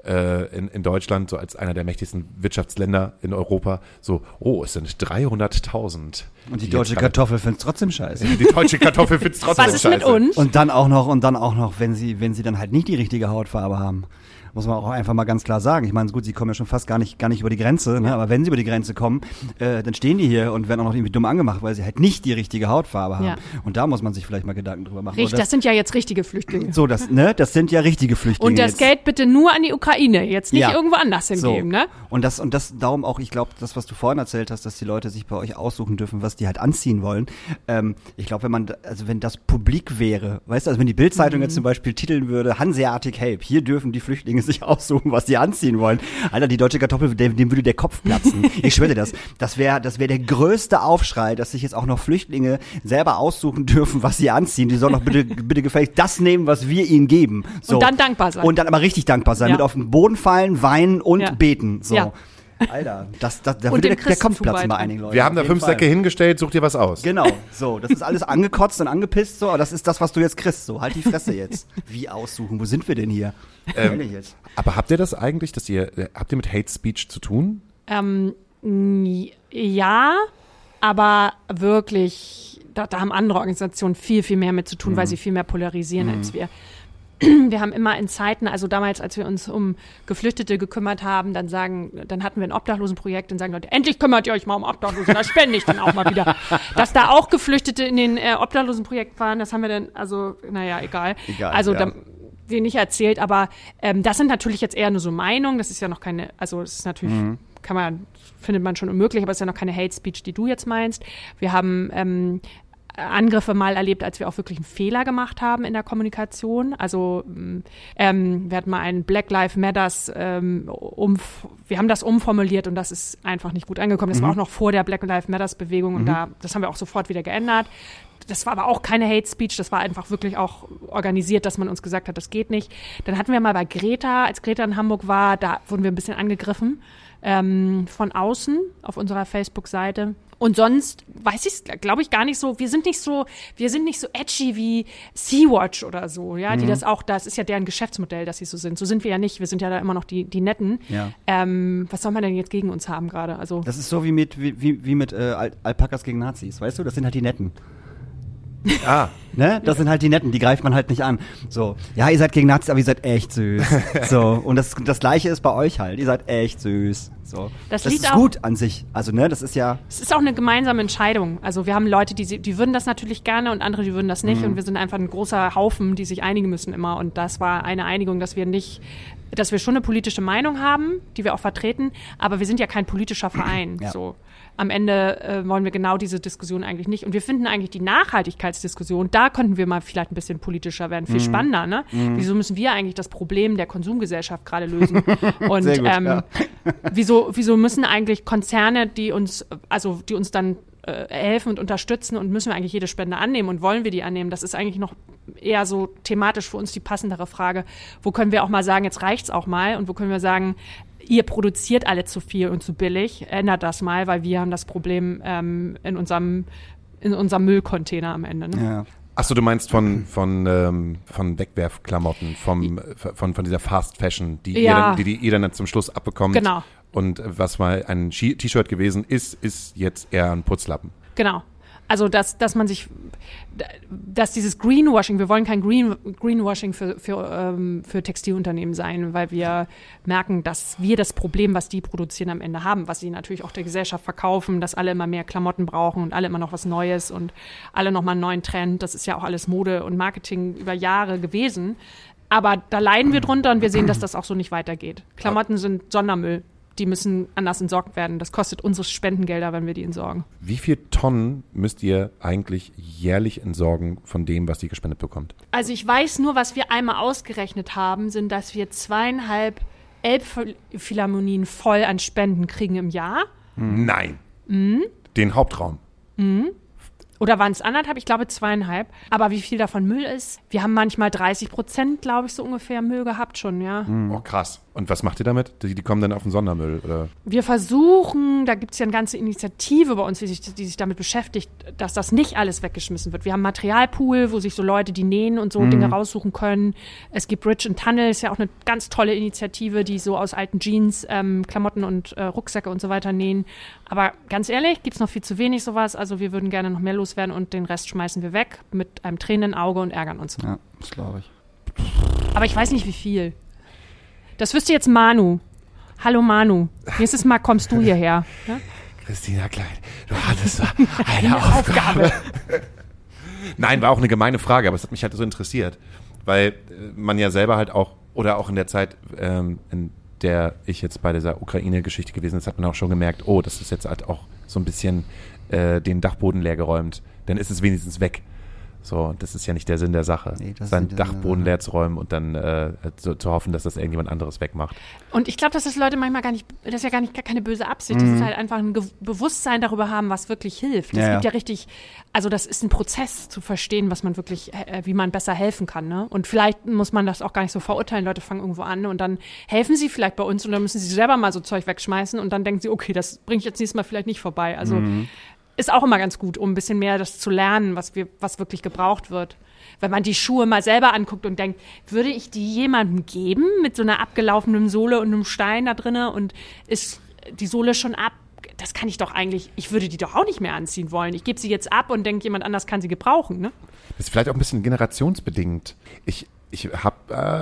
äh, in, in Deutschland, so als einer der mächtigsten Wirtschaftsländer in Europa, so, oh, es sind 300.000. Und die jetzt deutsche Kartoffel findet trotzdem scheiße. Die deutsche Kartoffel find's trotzdem Was ist mit scheiße. uns? Und dann auch noch, und dann auch noch, wenn sie, wenn sie dann halt nicht die richtige Hautfarbe haben. Muss man auch einfach mal ganz klar sagen. Ich meine, gut, sie kommen ja schon fast gar nicht, gar nicht über die Grenze, ne? aber wenn sie über die Grenze kommen, äh, dann stehen die hier und werden auch noch irgendwie dumm angemacht, weil sie halt nicht die richtige Hautfarbe haben. Ja. Und da muss man sich vielleicht mal Gedanken drüber machen. Richtig, Oder das sind ja jetzt richtige Flüchtlinge. so, das, ne, das sind ja richtige Flüchtlinge. Und das jetzt. Geld bitte nur an die Ukraine, jetzt nicht Ja. irgendwo anders hingeben, ne? Und das, und das, darum auch, ich glaube, das, was du vorhin erzählt hast, dass die Leute sich bei euch aussuchen dürfen, was die halt anziehen wollen. Ähm, ich glaube, wenn man, also wenn das publik wäre, weißt du, also wenn die Bildzeitung Mhm. jetzt zum Beispiel titeln würde, Hanseatic Help, hier dürfen die Flüchtlinge sich aussuchen, was sie anziehen wollen. Alter, die deutsche Kartoffel, dem, dem würde der Kopf platzen. ich schwöre dir das. Das wäre, das wäre der größte Aufschrei, dass sich jetzt auch noch Flüchtlinge selber aussuchen dürfen, was sie anziehen. Die sollen doch bitte, bitte gefälligst das nehmen, was wir ihnen geben. So. Und dann dankbar sein. Und dann aber richtig dankbar sein, Ja. mit auf den Boden fallen, weinen und Ja. beten. So. Ja. Alter, das, das, da Und würde der, der Kopf Christentum platzen bei einigen Leuten. Wir haben da fünf Fall. Säcke hingestellt, such dir was aus. Genau, so, das ist alles angekotzt und angepisst, so, aber das ist das, was du jetzt kriegst, so, halt die Fresse jetzt. Wie aussuchen, wo sind wir denn hier? Ehrlich jetzt. Aber habt ihr das eigentlich, dass ihr, äh, habt ihr mit Hate Speech zu tun? Ähm, ja, aber wirklich, da, da haben andere Organisationen viel, viel mehr mit zu tun, weil sie viel mehr polarisieren als wir. Wir haben immer in Zeiten, also damals, als wir uns um Geflüchtete gekümmert haben, dann sagen, dann hatten wir ein Obdachlosenprojekt, dann sagen Leute, endlich kümmert ihr euch mal um Obdachlose, da spende ich dann auch mal wieder. Dass da auch Geflüchtete in den äh, Obdachlosenprojekten waren, das haben wir dann, also, naja, egal. Egal, also, ja. da, dir nicht erzählt, aber ähm, das sind natürlich jetzt eher nur so Meinungen. Das ist ja noch keine, also es ist natürlich, kann man, findet man schon unmöglich, aber es ist ja noch keine Hate Speech, die du jetzt meinst. Wir haben ähm, Angriffe mal erlebt, als wir auch wirklich einen Fehler gemacht haben in der Kommunikation. Also ähm, wir hatten mal einen Black Lives Matters ähm, um, wir haben das umformuliert und das ist einfach nicht gut angekommen. Das war auch noch vor der Black Lives Matters Bewegung und da, das haben wir auch sofort wieder geändert. Das war aber auch keine Hate Speech, das war einfach wirklich auch organisiert, dass man uns gesagt hat, das geht nicht. Dann hatten wir mal bei Greta, als Greta in Hamburg war, da wurden wir ein bisschen angegriffen ähm, von außen auf unserer Facebook-Seite. Und sonst weiß ich es, glaube ich, gar nicht so. Wir sind nicht so, wir sind nicht so edgy wie Sea-Watch oder so, ja, die das auch, das ist ja deren Geschäftsmodell, dass sie so sind. So sind wir ja nicht. Wir sind ja da immer noch die, die Netten. Ja. Ähm, was soll man denn jetzt gegen uns haben gerade? Also Das ist so wie mit, wie, wie, mit äh, Al Alpakas gegen Nazis, weißt du? Das sind halt die Netten. Ah, Ne? Das sind halt die Netten, die greift man halt nicht an. So, ja, ihr seid gegen Nazis, aber ihr seid echt süß. so, und das, das Gleiche ist bei euch halt. Ihr seid echt süß. So. Das das liegt ist auch- gut an sich. Also, ne, das ist ja. Es ist auch eine gemeinsame Entscheidung. Also wir haben Leute, die, sie- die würden das natürlich gerne und andere, die würden das nicht. Und wir sind einfach ein großer Haufen, die sich einigen müssen immer. Und das war eine Einigung, dass wir nicht, dass wir schon eine politische Meinung haben, die wir auch vertreten, aber wir sind ja kein politischer Verein. Ja. So. Am Ende äh, wollen wir genau diese Diskussion eigentlich nicht. Und wir finden eigentlich die Nachhaltigkeitsdiskussion, da könnten wir mal vielleicht ein bisschen politischer werden, Mhm. viel spannender. Ne? Wieso müssen wir eigentlich das Problem der Konsumgesellschaft gerade lösen? Und gut, ähm, ja. wieso, wieso müssen eigentlich Konzerne, die uns, also die uns dann äh, helfen und unterstützen und müssen wir eigentlich jede Spende annehmen und wollen wir die annehmen? Das ist eigentlich noch eher so thematisch für uns die passendere Frage. Wo können wir auch mal sagen, jetzt reicht's auch mal und wo können wir sagen, ihr produziert alle zu viel und zu billig, ändert das mal, weil wir haben das Problem ähm, in unserem in unserem Müllcontainer am Ende. Ne? ja. Achso, du meinst von, von, ähm, von Wegwerfklamotten, vom, von, von dieser Fast Fashion, die, ihr Ja. dann, die, die ihr dann zum Schluss abbekommt. Genau. Und was mal ein Ski- T-Shirt gewesen ist, ist jetzt eher ein Putzlappen. Genau. Also, dass, dass man sich, dass dieses Greenwashing, wir wollen kein Green, Greenwashing für, für, ähm, für Textilunternehmen sein, weil wir merken, dass wir das Problem, was die produzieren, am Ende haben, was sie natürlich auch der Gesellschaft verkaufen, dass alle immer mehr Klamotten brauchen und alle immer noch was Neues und alle nochmal einen neuen Trend. Das ist ja auch alles Mode und Marketing über Jahre gewesen. Aber da leiden wir drunter und wir sehen, dass das auch so nicht weitergeht. Klamotten sind Sondermüll. Die müssen anders entsorgt werden. Das kostet unsere Spendengelder, wenn wir die entsorgen. Wie viel Tonnen müsst ihr eigentlich jährlich entsorgen von dem, was ihr gespendet bekommt? Also ich weiß nur, was wir einmal ausgerechnet haben, sind, dass wir zweieinhalb Elbphilharmonien voll an Spenden kriegen im Jahr. Nein. Mhm. Den Hauptraum. Oder waren es anderthalb? Ich glaube zweieinhalb. Aber wie viel davon Müll ist? Wir haben manchmal 30 Prozent, glaube ich, so ungefähr Müll gehabt schon, ja. Oh, krass. Und was macht ihr damit? Die, die kommen dann auf den Sondermüll, oder? Wir versuchen, da gibt es ja eine ganze Initiative bei uns, die sich, die sich damit beschäftigt, dass das nicht alles weggeschmissen wird. Wir haben Materialpool, wo sich so Leute, die nähen und so Dinge raussuchen können. Es gibt Bridge and Tunnel, ist ja auch eine ganz tolle Initiative, die so aus alten Jeans, ähm, Klamotten und äh, Rucksäcke und so weiter nähen. Aber ganz ehrlich, gibt es noch viel zu wenig sowas. Also wir würden gerne noch mehr loswerden und den Rest schmeißen wir weg mit einem tränenden Auge und ärgern uns. Ja, das glaube ich. Aber ich weiß nicht, wie viel. Das wüsste jetzt Manu. Hallo Manu. Nächstes Mal kommst du hierher. Ja? Christina Klein, du hattest eine Aufgabe. Nein, war auch eine gemeine Frage, aber es hat mich halt so interessiert, weil äh, man ja selber halt auch, oder auch in der Zeit, ähm, in der ich jetzt bei dieser Ukraine-Geschichte gewesen ist, hat man auch schon gemerkt, oh, das ist jetzt halt auch so ein bisschen äh, den Dachboden leergeräumt. Dann ist es wenigstens weg. So, das ist ja nicht der Sinn der Sache, Nee, seinen Dachboden leer zu räumen und dann äh, zu, zu hoffen, dass das irgendjemand anderes wegmacht. Und ich glaube, dass das Leute manchmal gar nicht, das ist ja gar nicht gar keine böse Absicht. Das ist halt einfach ein Ge Bewusstsein darüber haben, was wirklich hilft. Es Ja, gibt ja. ja richtig, also das ist ein Prozess zu verstehen, was man wirklich, äh, wie man besser helfen kann. Ne? Und vielleicht muss man das auch gar nicht so verurteilen. Leute fangen irgendwo an und dann helfen sie vielleicht bei uns und dann müssen sie selber mal so Zeug wegschmeißen und dann denken sie, okay, das bringe ich jetzt nächstes Mal vielleicht nicht vorbei. Also ist auch immer ganz gut, um ein bisschen mehr das zu lernen, was wir, was wirklich gebraucht wird. Wenn man die Schuhe mal selber anguckt und denkt, würde ich die jemandem geben mit so einer abgelaufenen Sohle und einem Stein da drinne und ist die Sohle schon ab? Das kann ich doch eigentlich, ich würde die doch auch nicht mehr anziehen wollen. Ich gebe sie jetzt ab und denke, jemand anders kann sie gebrauchen, ne? Das ist vielleicht auch ein bisschen generationsbedingt. Ich, ich habe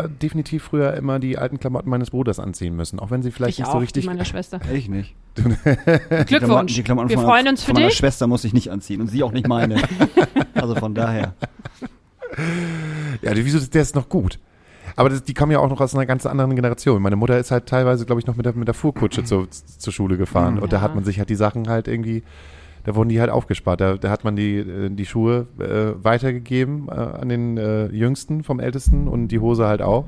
äh, definitiv früher immer die alten Klamotten meines Bruders anziehen müssen, auch wenn sie vielleicht Ich nicht auch, so die richtig. meiner Schwester. Ich nicht. Glückwunsch. Die Klamotten wir von, freuen uns für von meiner dich. Schwester muss ich nicht anziehen und sie auch nicht meine. also von daher. Ja, die- wieso der ist noch gut? Aber das, die kommen ja auch noch aus einer ganz anderen Generation. Meine Mutter ist halt teilweise, glaube ich, noch mit der, mit der Fuhrkutsche zur, zur Schule gefahren. Und da Ja. hat man sich halt die Sachen halt irgendwie, da wurden die halt aufgespart. Da, da hat man die, äh, die Schuhe äh, weitergegeben äh, an den äh, Jüngsten vom Ältesten und die Hose halt auch.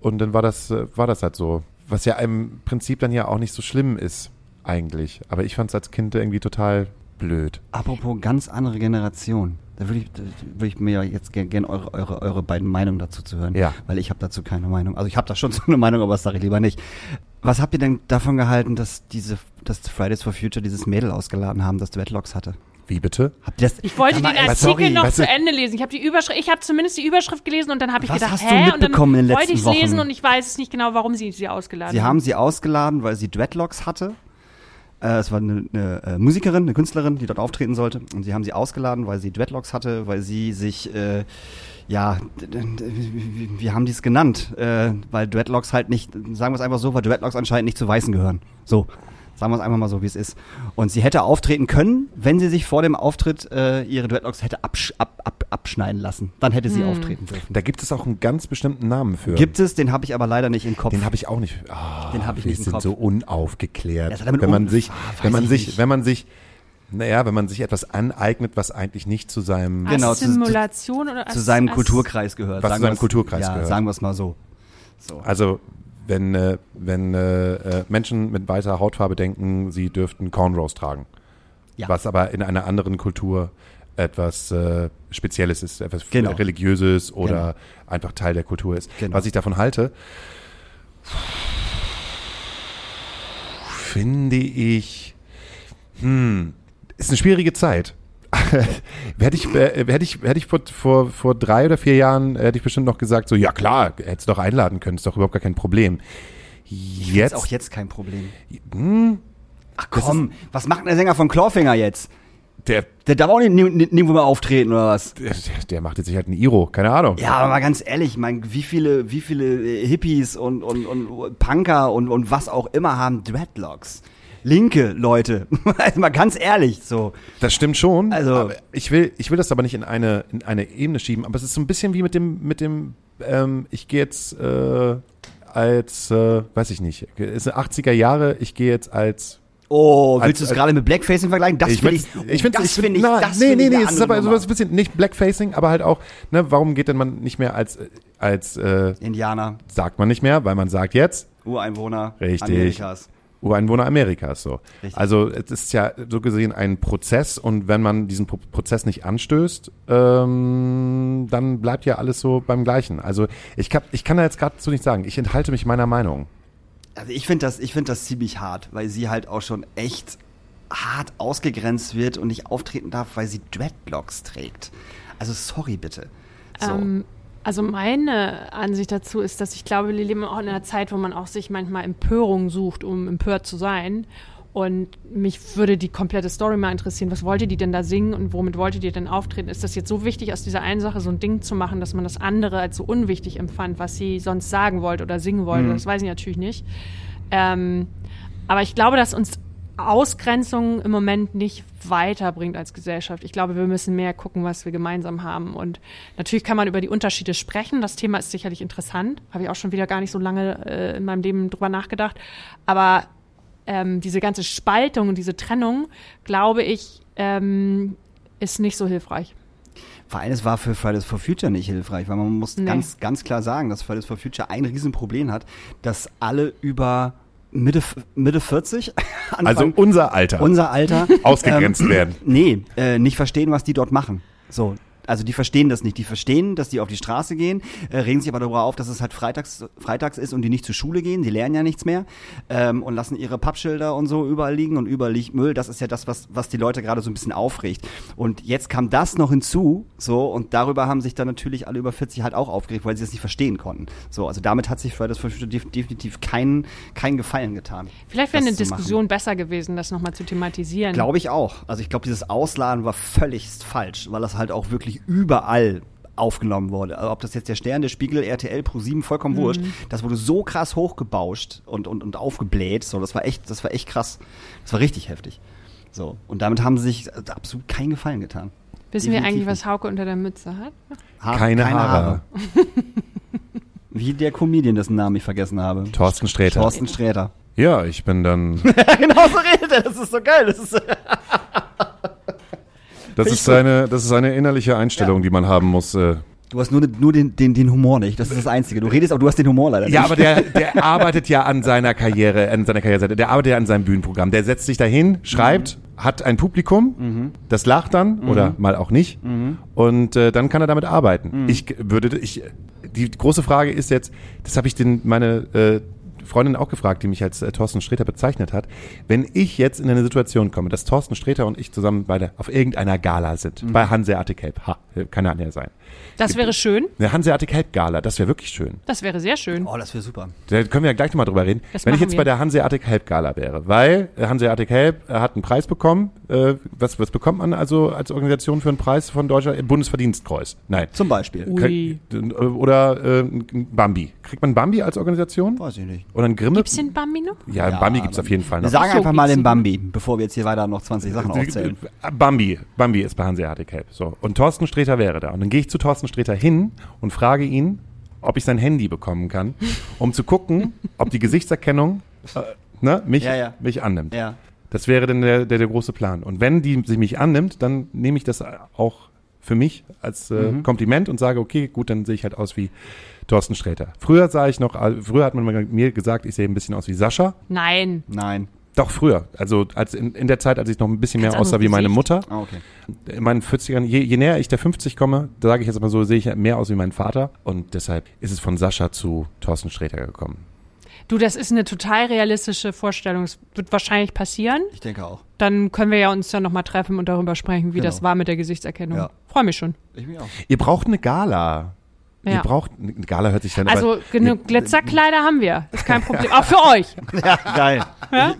Und dann war das, äh, war das halt so. Was ja im Prinzip dann ja auch nicht so schlimm ist, eigentlich. Aber ich fand es als Kind irgendwie total blöd. Apropos ganz andere Generation. Da würde ich, da würde ich mir ja jetzt gerne gern eure, eure, eure beiden Meinungen dazu zu hören. Ja. Weil ich habe dazu keine Meinung. Also ich habe da schon so eine Meinung, aber das sage ich lieber nicht. Was habt ihr denn davon gehalten, dass diese, dass Fridays for Future dieses Mädel ausgeladen haben, das Dreadlocks hatte? Wie bitte? Habt ihr das? Ich wollte den Artikel sorry, noch zu Ende lesen. Ich habe die Überschrift, ich habe zumindest die Überschrift gelesen und dann habe ich Was gedacht, hast du hä? Und dann mitbekommen in den wollte ich es lesen und ich weiß es nicht genau, warum sie sie ausgeladen Sie haben. haben sie ausgeladen, weil sie Dreadlocks hatte. Äh, es war eine, eine äh, Musikerin, eine Künstlerin, die dort auftreten sollte. Und sie haben sie ausgeladen, weil sie Dreadlocks hatte, weil sie sich, äh, ja, wie haben die es genannt? Äh, weil Dreadlocks halt nicht, sagen wir es einfach so, weil Dreadlocks anscheinend nicht zu Weißen gehören. So. Sagen wir es einfach mal so, wie es ist. Und sie hätte auftreten können, wenn sie sich vor dem Auftritt äh, ihre Dreadlocks hätte absch ab, ab, abschneiden lassen. Dann hätte sie auftreten dürfen. Da gibt es auch einen ganz bestimmten Namen für. Gibt es, den habe ich aber leider nicht im Kopf. Den habe ich auch nicht. Ah, Den hab ich nicht im sind Kopf. so unaufgeklärt. Ja, wenn man sich, Ah, wenn man ich sich, nicht. wenn man sich, naja, wenn man sich etwas aneignet, was eigentlich nicht zu seinem. Genau, zu- Assimilation oder zu seinem Kulturkreis gehört. Was zu seinem Kulturkreis ja, gehört. sagen wir es mal so. so. Also wenn äh, wenn äh, äh, Menschen mit weißer Hautfarbe denken, sie dürften Cornrows tragen, Ja. was aber in einer anderen Kultur etwas äh, Spezielles ist, etwas Genau. Religiöses oder einfach Teil der Kultur ist. Genau. Was ich davon halte, finde ich, hm, ist eine schwierige Zeit. hätte ich, äh, hätte ich, hätte ich vor, vor, vor drei oder vier Jahren, hätte ich bestimmt noch gesagt, so, ja klar, hättest doch einladen können, ist doch überhaupt gar kein Problem. Jetzt Jetzt, auch jetzt kein Problem. hm, Ach komm, was macht der Sänger von Clawfinger jetzt? der, Der darf auch nicht nirgendwo mehr auftreten oder was? der, der macht jetzt sich halt ein Iro, keine Ahnung. Ja, aber mal ganz ehrlich, ich mein, wie viele, wie viele äh, Hippies und, und, und Punker und, und was auch immer haben Dreadlocks? Linke Leute. also mal ganz ehrlich, so. Das stimmt schon. Also- aber ich will, ich will das aber nicht in eine, in eine Ebene schieben. Aber es ist so ein bisschen wie mit dem, mit dem, ähm, ich gehe jetzt äh, als, äh, weiß ich nicht, es sind 80er Jahre, ich gehe jetzt als Oh, willst du es gerade mit Blackfacing vergleichen? Das finde ich, ich finde, das finde ich, das nee, nee, nee, es ist aber sowas ein bisschen nicht Blackfacing, aber halt auch, ne, warum geht denn man nicht mehr als, als, äh, Indianer, sagt man nicht mehr, weil man sagt jetzt, Ureinwohner Richtig. Amerikas. Ureinwohner Amerikas, so. Richtig. Also, es ist ja so gesehen ein Prozess und wenn man diesen Pro Prozess nicht anstößt, ähm, dann bleibt ja alles so beim Gleichen. Also, ich kann, ich kann da jetzt gerade so nicht sagen. Ich enthalte mich meiner Meinung. Also ich finde das, ich finde das ziemlich hart, weil sie halt auch schon echt hart ausgegrenzt wird und nicht auftreten darf, weil sie Dreadlocks trägt. Also sorry bitte. So. Ähm, also meine Ansicht dazu ist, dass ich glaube, wir leben auch in einer Zeit, wo man auch sich manchmal Empörung sucht, um empört zu sein. Und mich würde die komplette Story mal interessieren. Was wollte die denn da singen und womit wollte die denn auftreten? Ist das jetzt so wichtig, aus dieser einen Sache so ein Ding zu machen, dass man das andere als so unwichtig empfand, was sie sonst sagen wollte oder singen wollte? Das weiß ich natürlich nicht. Ähm, aber ich glaube, dass uns Ausgrenzung im Moment nicht weiterbringt als Gesellschaft. Ich glaube, wir müssen mehr gucken, was wir gemeinsam haben. Und natürlich kann man über die Unterschiede sprechen. Das Thema ist sicherlich interessant. Habe ich auch schon wieder gar nicht so lange äh, in meinem Leben drüber nachgedacht. Aber ähm, diese ganze Spaltung und diese Trennung, glaube ich, ähm, ist nicht so hilfreich. Vor allem, es war für Fridays for Future nicht hilfreich, weil man muss Nee. ganz, ganz klar sagen, dass Fridays for Future ein Riesenproblem hat, dass alle über Mitte, Mitte 40, Also Anfang, unser Alter. unser Alter, Ausgegrenzt werden. Nee, äh, nicht verstehen, was die dort machen. So. Also die verstehen das nicht. Die verstehen, dass die auf die Straße gehen, äh, regen sich aber darüber auf, dass es halt freitags, freitags ist und die nicht zur Schule gehen. Die lernen ja nichts mehr ähm, und lassen ihre Pappschilder und so überall liegen und überall liegt Müll. Das ist ja das, was, was die Leute gerade so ein bisschen aufregt. Und jetzt kam das noch hinzu, so und darüber haben sich dann natürlich alle über 40 halt auch aufgeregt, weil sie das nicht verstehen konnten. So, also damit hat sich Fridays for Future def- definitiv keinen keinen Gefallen getan. Vielleicht wäre eine zu machen. Diskussion besser gewesen, das nochmal zu thematisieren. Glaube ich auch. Also ich glaube, dieses Ausladen war völlig falsch, weil das halt auch wirklich überall aufgenommen wurde. Also ob das jetzt der Stern, der Spiegel, RTL, Pro7, vollkommen wurscht. Das wurde so krass hochgebauscht und, und, und aufgebläht. So, das war echt, das war echt krass. Das war richtig heftig. So. Und damit haben sie sich absolut keinen Gefallen getan. Wissen wir Definitiv eigentlich, was Hauke unter der Mütze hat? Ha Keine Haare. Wie der Comedian, dessen Namen ich vergessen habe. Thorsten Sträter. Thorsten Sträter. Ja, ich bin dann, genau so redet er. Das ist so geil. Das ist, das ist eine, das ist eine innerliche Einstellung, die man haben muss. Äh, du hast nur, nur den, den, den Humor nicht. Das ist das Einzige. Du redest, aber du hast den Humor leider Ja, nicht. aber der, der arbeitet ja an seiner Karriere, an seiner Karriereseite. Der arbeitet ja an seinem Bühnenprogramm. Der setzt sich dahin, schreibt, hat ein Publikum, das lacht dann oder mal auch nicht. Und äh, dann kann er damit arbeiten. Ich g- würde, ich, die große Frage ist jetzt, das habe ich den, meine äh, Freundin auch gefragt, die mich als äh, Thorsten Sträter bezeichnet hat. Wenn ich jetzt in eine Situation komme, dass Thorsten Sträter und ich zusammen bei der, auf irgendeiner Gala sind, Mhm. bei Hanseatic Cape, ha, kann ja näher sein. Das wäre schön. Eine Hanseatic Cape Gala, das wäre wirklich schön. Das wäre sehr schön. Oh, das wäre super. Da können wir ja gleich nochmal drüber reden. Das Wenn ich jetzt wir. bei der Hanseatic Help Gala wäre, weil äh, Hanseatic Help äh, hat einen Preis bekommen. Äh, was, was bekommt man also als Organisation für einen Preis von Deutscher? Bundesverdienstkreuz. Nein. Zum Beispiel. Ui. Oder äh, Bambi. Kriegt man ein Bambi als Organisation? Weiß ich nicht. Oder ein Grimme? Gibt's den Bambi noch? ja, ein Ja, Bambi gibt's auf jeden Fall Wir noch. sagen so, einfach mal den. Bambi, bevor wir jetzt hier weiter noch 20 Sachen aufzählen. Äh, Bambi. Bambi ist bei Hanseatic Help. So. Und Thorsten Sträter wäre da. Und dann gehe ich zu Thorsten Sträter hin und frage ihn, ob ich sein Handy bekommen kann, um zu gucken, ob die Gesichtserkennung äh, ne, mich, Ja, ja. mich annimmt. Ja. Das wäre dann der, der, der große Plan. Und wenn die sich mich annimmt, dann nehme ich das auch für mich als äh, Mhm. Kompliment und sage, okay, gut, dann sehe ich halt aus wie Thorsten Sträter. Früher sah ich noch, früher hat man mir gesagt, ich sehe ein bisschen aus wie Sascha. Nein. Nein. Doch früher, also als in, in der Zeit, als ich noch ein bisschen mehr Ganz aussah wie meine. Mutter. Ah, okay. In meinen 40ern, je, je näher ich der 50 komme, da sage ich jetzt mal so, sehe ich mehr aus wie mein Vater. Und deshalb ist es von Sascha zu Thorsten Sträter gekommen. Du, das ist eine total realistische Vorstellung. Es wird wahrscheinlich passieren. Ich denke auch. Dann können wir ja uns ja nochmal treffen und darüber sprechen, wie Genau. das war mit der Gesichtserkennung. Ja. Freue mich schon. Ich mich auch. Ihr braucht eine Gala. Ihr Ja. braucht, eine Gala hört sich dann Also aber, genug Glitzerkleider haben wir. Ist kein Problem. Auch für euch. Ja, geil.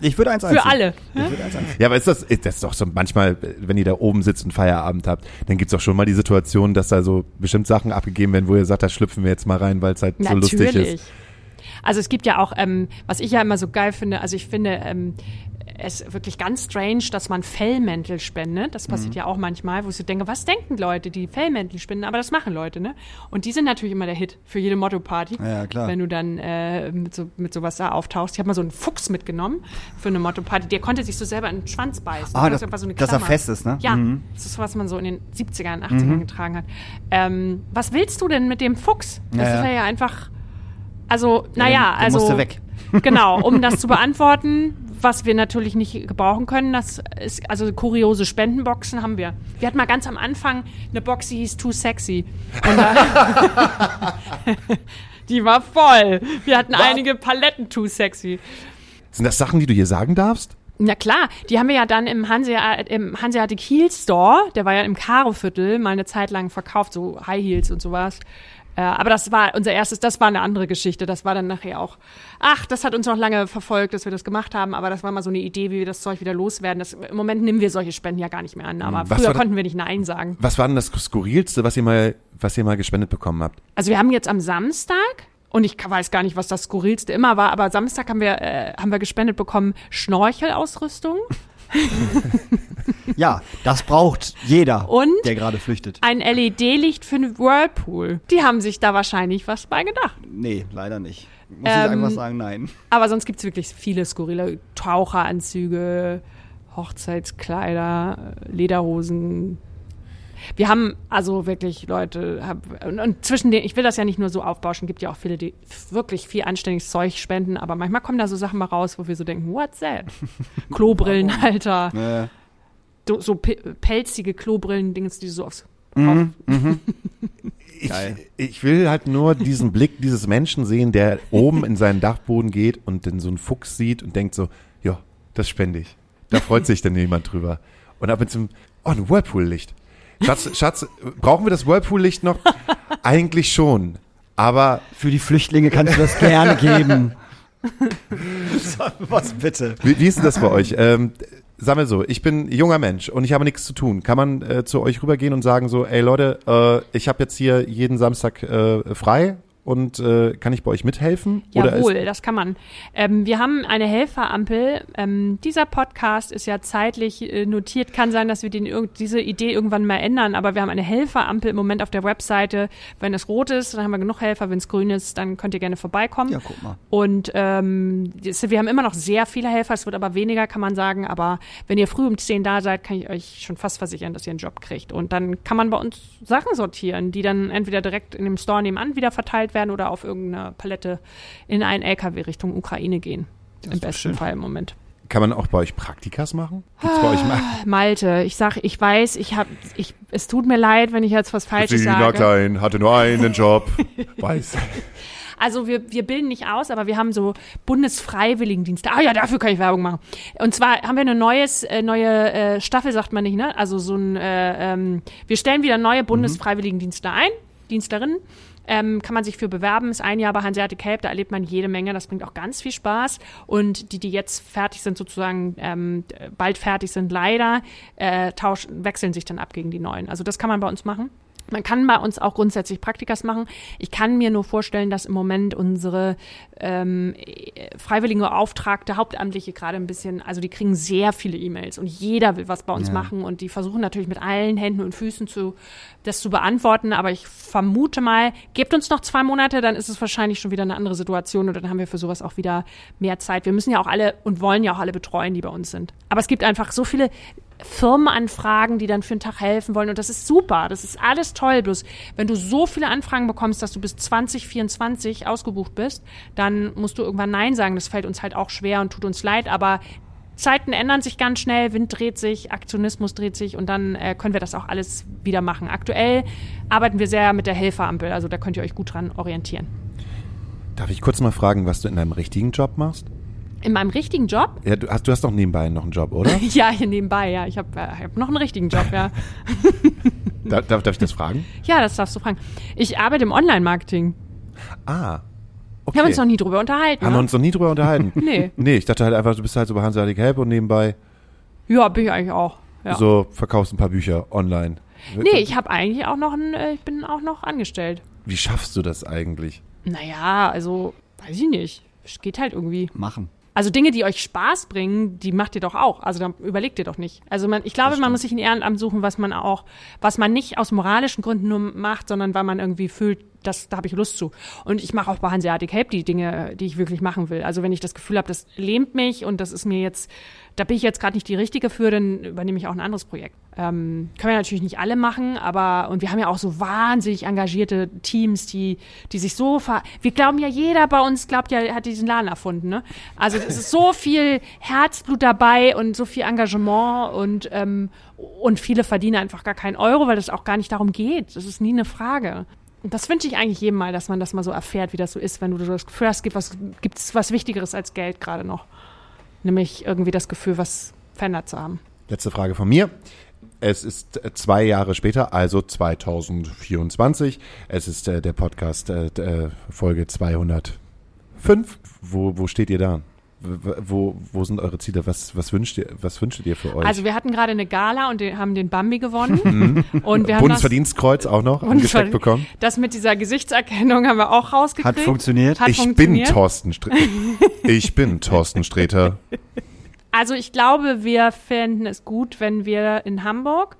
Ich, ich würde eins Für anziehen. alle. Eins anziehen. Ja, aber ist das, ist das ist doch so manchmal, wenn ihr da oben sitzt und Feierabend habt, dann gibt's doch schon mal die Situation, dass da so bestimmt Sachen abgegeben werden, wo ihr sagt, da schlüpfen wir jetzt mal rein, weil es halt so lustig Natürlich. ist. Also es gibt ja auch, ähm, was ich ja immer so geil finde, also ich finde ähm, es wirklich ganz strange, dass man Fellmäntel spendet. Das passiert Mhm. ja auch manchmal, wo ich so denke, was denken Leute, die Fellmäntel spenden? Aber das machen Leute, ne? Und die sind natürlich immer der Hit für jede Motto-Party. Ja, klar. Wenn du dann äh, mit, so, mit sowas da auftauchst. Ich habe mal so einen Fuchs mitgenommen für eine Motto-Party. Der konnte sich so selber in den Schwanz beißen. Ah, Das so dass er fest ist, ne? Ja, Mhm. das ist, was man so in den 70ern, 80ern getragen hat. Ähm, was willst du denn mit dem Fuchs? Das Ja, ja. ist ja einfach, also, naja, der also. musste weg. Genau, um das zu beantworten, was wir natürlich nicht gebrauchen können, das ist, also kuriose Spendenboxen haben wir. Wir hatten mal ganz am Anfang eine Box, die hieß Too Sexy. Die war voll. Wir hatten einige Paletten Too Sexy. Sind das Sachen, die du hier sagen darfst? Na klar, die haben wir ja dann im, Hansea, im Hanseatic Heel Store, der war ja im Karo-Viertel, mal eine Zeit lang verkauft, so High Heels und sowas. Äh, aber das war unser erstes, das war eine andere Geschichte. Das war dann nachher auch, ach, das hat uns noch lange verfolgt, dass wir das gemacht haben, aber das war mal so eine Idee, wie wir das Zeug wieder loswerden. Das, Im Moment nehmen wir solche Spenden ja gar nicht mehr an, aber Was früher das- konnten wir nicht Nein sagen. Was war denn das Skurrilste, was ihr mal, was ihr mal gespendet bekommen habt? Also wir haben jetzt am Samstag, und ich weiß gar nicht, was das Skurrilste immer war, aber Samstag haben wir, äh, haben wir gespendet bekommen Schnorchelausrüstung. Ja, das braucht jeder, Und? der gerade flüchtet. ein LED-Licht für einen Whirlpool. Die haben sich da wahrscheinlich was bei gedacht. Nee, leider nicht. Muss ich Ähm, einfach sagen, nein. Aber sonst gibt's wirklich viele skurrile Taucheranzüge, Hochzeitskleider, Lederhosen. Wir haben also wirklich Leute, hab, und, und zwischen den, ich will das ja nicht nur so aufbauschen, gibt ja auch viele, die wirklich viel anständiges Zeug spenden, aber manchmal kommen da so Sachen mal raus, wo wir so denken, what's that? Klobrillenhalter, Äh, so, so pe- pelzige Klobrillen-Dings, die so aufs Ich, Geil. ich will halt nur diesen Blick dieses Menschen sehen, der oben in seinen Dachboden geht und dann so einen Fuchs sieht und denkt so, ja, das spende ich. Da freut sich dann jemand drüber. Und ab und zu, oh, ein Whirlpool-Licht. Schatz, Schatz, brauchen wir das Whirlpool-Licht noch? Eigentlich schon. Aber für die Flüchtlinge kannst du das gerne geben. Was bitte? wie, wie ist denn das bei euch? Ähm, sagen wir so, ich bin junger Mensch und ich habe nichts zu tun. Kann man äh, zu euch rübergehen und sagen so, ey Leute, äh, ich habe jetzt hier jeden Samstag äh, frei und äh, kann ich bei euch mithelfen? Jawohl, das kann man. Ähm, wir haben eine Helferampel. Ähm, dieser Podcast ist ja zeitlich äh, notiert. Kann sein, dass wir den, diese Idee irgendwann mal ändern, aber wir haben eine Helferampel im Moment auf der Webseite. Wenn es rot ist, dann haben wir genug Helfer. Wenn es grün ist, dann könnt ihr gerne vorbeikommen. Ja, guck mal. Und ähm, wir haben immer noch sehr viele Helfer, es wird aber weniger, kann man sagen. Aber wenn ihr früh um 10 da seid, kann ich euch schon fast versichern, dass ihr einen Job kriegt. Und dann kann man bei uns Sachen sortieren, die dann entweder direkt in dem Store nebenan wieder verteilt werden oder auf irgendeine Palette in einen LKW Richtung Ukraine gehen. Im besten. Fall im Moment. Kann man auch bei euch Praktikas machen? Gibt's bei euch mal? Malte, ich sag, ich weiß, ich habe, ich, es tut mir leid, wenn ich jetzt was Falsches Christina sage. Klein hatte nur einen Job. Weiß. Also wir, wir bilden nicht aus, aber wir haben so Bundesfreiwilligendienste. Ah ja, dafür kann ich Werbung machen. Und zwar haben wir eine neues, äh, neue äh, Staffel, sagt man nicht, ne? Also so ein, äh, ähm, wir stellen wieder neue Bundesfreiwilligendienste ein, Dienstlerinnen. Ähm, kann man sich für bewerben, ist ein Jahr bei Hanseatic Help, da erlebt man jede Menge, das bringt auch ganz viel Spaß. Und die, die jetzt fertig sind, sozusagen ähm, bald fertig sind, leider, äh, tauschen, wechseln sich dann ab gegen die neuen. Also das kann man bei uns machen. Man kann bei uns auch grundsätzlich Praktikas machen. Ich kann mir nur vorstellen, dass im Moment unsere ähm, freiwillige Auftragte, Hauptamtliche gerade ein bisschen, also die kriegen sehr viele E-Mails und jeder will was bei uns Ja. machen und die versuchen natürlich mit allen Händen und Füßen zu, das zu beantworten. Aber ich vermute mal, gebt uns noch zwei Monate, dann ist es wahrscheinlich schon wieder eine andere Situation und dann haben wir für sowas auch wieder mehr Zeit. Wir müssen ja auch alle und wollen ja auch alle betreuen, die bei uns sind. Aber es gibt einfach so viele Firmenanfragen, die dann für einen Tag helfen wollen. Und das ist super. Das ist alles toll. Bloß, wenn du so viele Anfragen bekommst, dass du bis 2024 ausgebucht bist, dann musst du irgendwann Nein sagen. Das fällt uns halt auch schwer und tut uns leid. Aber Zeiten ändern sich ganz schnell, Wind dreht sich, Aktionismus dreht sich und dann äh, können wir das auch alles wieder machen. Aktuell arbeiten wir sehr mit der Helferampel, also da könnt ihr euch gut dran orientieren. Darf ich kurz mal fragen, was du in deinem richtigen Job machst? In meinem richtigen Job, Ja, du hast, du hast doch nebenbei noch einen Job, oder? ja, hier nebenbei, ja, ich habe äh, hab noch einen richtigen Job, ja. Da, darf, darf ich das fragen? Ja, das darfst du fragen. Ich arbeite im Online-Marketing. Ah. Okay. Wir haben uns noch nie drüber unterhalten. Haben wir ne? uns noch nie drüber unterhalten? Nee. Nee, ich dachte halt einfach, du bist halt so bei Hanseatic Help und nebenbei Ja, bin ich eigentlich auch. Ja. so verkaufst ein paar Bücher online. Nee, ich habe eigentlich auch noch ein, äh, ich bin auch noch angestellt. Wie schaffst du das eigentlich? Naja, also, weiß ich nicht. Es geht halt irgendwie. Machen. Also Dinge, die euch Spaß bringen, die macht ihr doch auch. Also dann überlegt ihr doch nicht. Also man, ich glaube, man muss sich ein Ehrenamt suchen, was man auch, was man nicht aus moralischen Gründen nur macht, sondern weil man irgendwie fühlt, das, da habe ich Lust zu. Und ich mache auch bei Hanseatic Help die Dinge, die ich wirklich machen will. Also wenn ich das Gefühl habe, das lähmt mich und das ist mir jetzt, da bin ich jetzt gerade nicht die Richtige für, dann übernehme ich auch ein anderes Projekt. Ähm, können wir natürlich nicht alle machen, aber und wir haben ja auch so wahnsinnig engagierte Teams, die, die sich so ver wir glauben ja, jeder bei uns glaubt ja, hat diesen Laden erfunden, ne? Also es ist so viel Herzblut dabei und so viel Engagement und ähm, und viele verdienen einfach gar keinen Euro, weil das auch gar nicht darum geht. Das ist nie eine Frage. Das wünsche ich eigentlich jedem mal, dass man das mal so erfährt, wie das so ist, wenn du das Gefühl hast, gibt was gibt's was Wichtigeres als Geld gerade noch, nämlich irgendwie das Gefühl, was verändert zu haben. Letzte Frage von mir. Es ist äh, zwei Jahre später, also 2024. Es ist äh, der Podcast äh, äh, Folge 205. Wo, wo steht ihr da? Wo, wo sind eure Ziele? Was, was, wünscht ihr, was wünschtet ihr für euch? Also wir hatten gerade eine Gala und den, haben den Bambi gewonnen. und wir haben Bundesverdienstkreuz auch noch das, angesteckt bekommen. Das mit dieser Gesichtserkennung haben wir auch rausgekriegt. Hat funktioniert. Hat ich bin funktioniert. Thorsten Sträter. ich bin Thorsten Sträter. Also ich glaube, wir fänden es gut, wenn wir in Hamburg,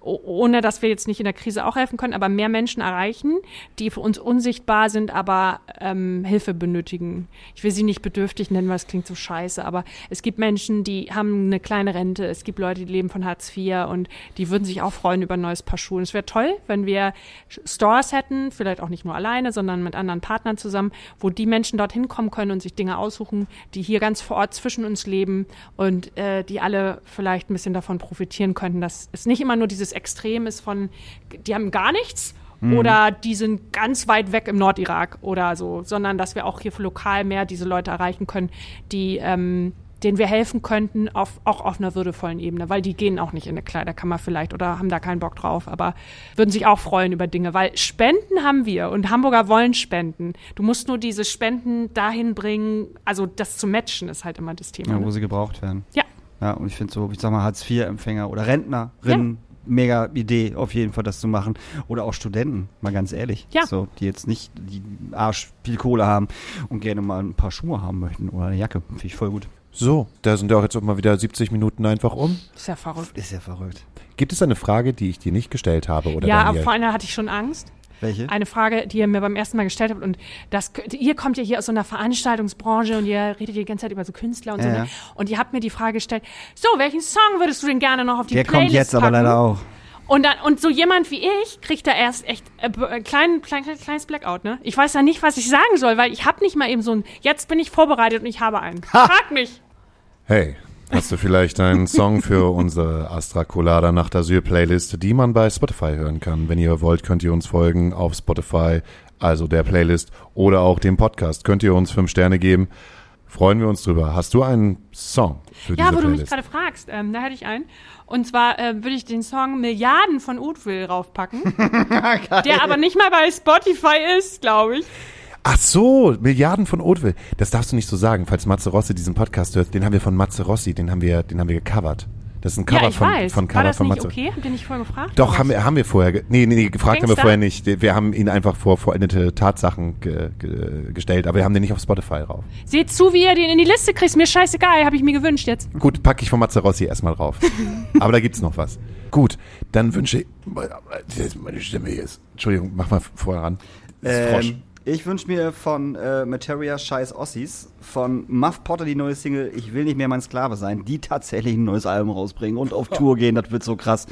ohne dass wir jetzt nicht in der Krise auch helfen können, aber mehr Menschen erreichen, die für uns unsichtbar sind, aber ähm, Hilfe benötigen. Ich will sie nicht bedürftig nennen, weil es klingt so scheiße, aber es gibt Menschen, die haben eine kleine Rente, es gibt Leute, die leben von Hartz IV und die würden sich auch freuen über ein neues Paar Schuhe. Es wäre toll, wenn wir Stores hätten, vielleicht auch nicht nur alleine, sondern mit anderen Partnern zusammen, wo die Menschen dorthin kommen können und sich Dinge aussuchen, die hier ganz vor Ort zwischen uns leben und äh, die alle vielleicht ein bisschen davon profitieren könnten, dass es nicht immer nur dieses Extrem ist von, die haben gar nichts oder die sind ganz weit weg im Nordirak oder so, sondern dass wir auch hier lokal mehr diese Leute erreichen können, die ähm, denen wir helfen könnten, auf, auch auf einer würdevollen Ebene, weil die gehen auch nicht in eine Kleiderkammer vielleicht oder haben da keinen Bock drauf, aber würden sich auch freuen über Dinge, weil Spenden haben wir und Hamburger wollen spenden. Du musst nur diese Spenden dahin bringen, also das zu matchen ist halt immer das Thema. Ja, wo ne? sie gebraucht werden. Ja. Ja, und ich finde so, ich sag mal, Hartz-IV-Empfänger oder Rentnerinnen, mega Idee auf jeden Fall, das zu machen. Oder auch Studenten, mal ganz ehrlich. Ja. So, die jetzt nicht die Arsch viel Kohle haben und gerne mal ein paar Schuhe haben möchten oder eine Jacke. Finde ich voll gut. So, da sind ja auch jetzt auch mal wieder 70 Minuten einfach um. ist ja verrückt. Ist ja verrückt. Gibt es eine Frage, die ich dir nicht gestellt habe? Oder ja, Daniel? vor einer hatte ich schon Angst. Welche? Eine Frage, die ihr mir beim ersten Mal gestellt habt und das, ihr kommt ja hier aus so einer Veranstaltungsbranche und ihr redet die ganze Zeit über so Künstler und so. Ja, Ne? ja. Und ihr habt mir die Frage gestellt, so, welchen Song würdest du denn gerne noch auf die Der Playlist kommt jetzt aber packen? leider auch. Und dann, und so jemand wie ich kriegt da erst echt äh, äh, klein, klein, klein, kleines Blackout, ne? Ich weiß ja nicht, was ich sagen soll, weil ich habe nicht mal eben so ein, jetzt bin ich vorbereitet und ich habe einen. Frag mich. Hey, hast du vielleicht einen Song für unsere Astra Colada Nacht Asyl Playlist, die man bei Spotify hören kann? Wenn ihr wollt, könnt ihr uns folgen auf Spotify, also der Playlist oder auch dem Podcast, könnt ihr uns fünf Sterne geben. Freuen wir uns drüber. Hast du einen Song für Ja, diese wo du mich Playlist? gerade fragst, ähm, da hätte ich einen. Und zwar äh, würde ich den Song Milliarden von Uthwil raufpacken. der aber nicht mal bei Spotify ist, glaube ich. Ach so, Milliarden von Oatville. Das darfst du nicht so sagen, falls Matze Rossi diesen Podcast hört. Den haben wir von Matze Rossi, den haben wir, den haben wir gecovert. Das ist ein Cover ja, ich von, weiß. von War Cover das von nicht Matze. okay? Habt ihr nicht vorher gefragt? Doch, haben wir, haben wir vorher, nee, nee, nee gefragt haben wir Gangster? vorher nicht. Wir haben ihn einfach vor vollendete Tatsachen ge, ge, gestellt, aber wir haben den nicht auf Spotify drauf. Seht zu, wie ihr den in die Liste kriegt. Mir scheißegal, habe ich mir gewünscht jetzt. Gut, packe ich von Matze Rossi erstmal drauf. aber da gibt's noch was. Gut, dann wünsche ich, meine Stimme hier ist, Entschuldigung, mach mal vorher ran. Das ist Frosch. Ähm, ich wünsche mir von äh, Materia Scheiß Ossis, von Muff Potter die neue Single Ich will nicht mehr mein Sklave sein, die tatsächlich ein neues Album rausbringen und auf Tour gehen, das wird so krass.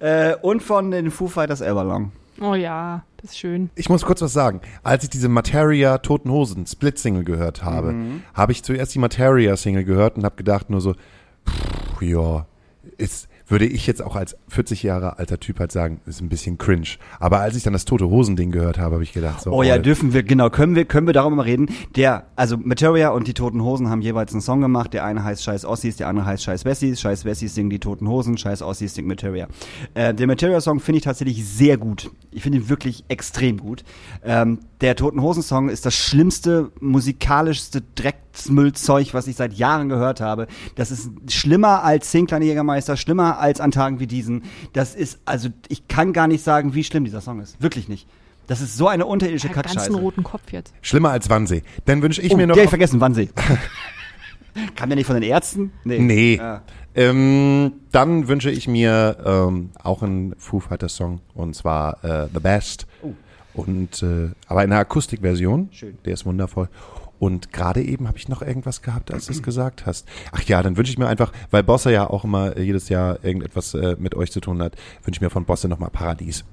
Äh, und von den Foo Fighters Everlong. Oh ja, das ist schön. Ich muss kurz was sagen. Als ich diese Materia Toten Hosen Split Single gehört habe, habe ich zuerst die Materia Single gehört und habe gedacht nur so, pff, ja, ist würde ich jetzt auch als 40 Jahre alter Typ halt sagen, ist ein bisschen cringe. Aber als ich dann das Tote Hosen Ding gehört habe, habe ich gedacht so, Oh ja, oh, dürfen wir, genau, können wir, können wir darüber mal reden. Der, also Materia und die Toten Hosen haben jeweils einen Song gemacht. Der eine heißt Scheiß Ossis, der andere heißt Scheiß Wessis. Scheiß Wessis singen die Toten Hosen, Scheiß Ossis singt Materia. Äh, der Materia-Song finde ich tatsächlich sehr gut. Ich finde ihn wirklich extrem gut. Ähm, der Toten Hosen-Song ist das schlimmste, musikalischste Drecksmüllzeug, was ich seit Jahren gehört habe. Das ist schlimmer als Zehn kleine Jägermeister, schlimmer als an Tagen wie diesen. Das ist, also ich kann gar nicht sagen, wie schlimm dieser Song ist. Wirklich nicht. Das ist so eine unterirdische Ich hab Kackscheiße. ganzen roten Kopf jetzt. schlimmer als Wannsee. Dann wünsche ich Oh, mir noch der ich vergessen, Wannsee. Kam der nicht von den Ärzten? Nee. Ja. Ähm, dann wünsche ich mir ähm, auch einen Foo Fighters Song und zwar äh, The Best. Und äh, aber in einer Akustikversion. Schön. Der ist wundervoll. Und gerade eben habe ich noch irgendwas gehabt, als du es gesagt hast. Ach ja, dann wünsche ich mir einfach, weil Bosse ja auch immer äh, jedes Jahr irgendetwas äh, mit euch zu tun hat, wünsche ich mir von Bosse nochmal Paradies.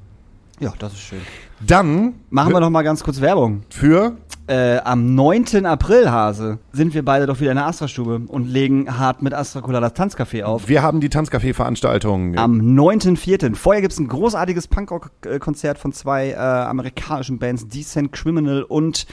ja, das ist schön. Dann Machen wir noch mal ganz kurz Werbung. für Äh, am 9. April, Hase, sind wir beide doch wieder in der Astra-Stube und legen hart mit Astra Cola das Tanzcafé auf. wir haben die Tanzcafé-Veranstaltung. Am 9.4. Vorher gibt's ein großartiges Punkrock-Konzert von zwei äh, amerikanischen Bands, Decent Criminal und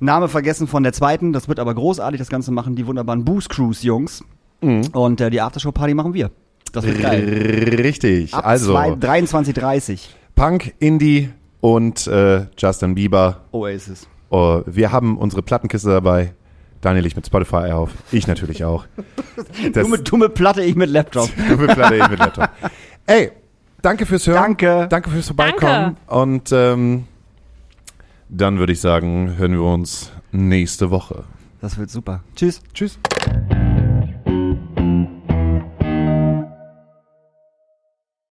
Name vergessen von der zweiten. Das wird aber großartig, das Ganze machen die wunderbaren Booze Cruise Jungs. Und äh, die Aftershow-Party machen wir. Das wird geil. Richtig. Ab also 23.30 Punk, Indie und äh, Justin Bieber. Oasis. Oh, wir haben unsere Plattenkiste dabei. Daniel ich mit Spotify auf. Ich natürlich auch. Das, Du mit, du mit Platte, ich mit Laptop. du mit Platte, ich mit Laptop. Ey, danke fürs Hören. Danke. Danke fürs Vorbeikommen. Und ähm, dann würde ich sagen, hören wir uns nächste Woche. Das wird super. Tschüss. Tschüss.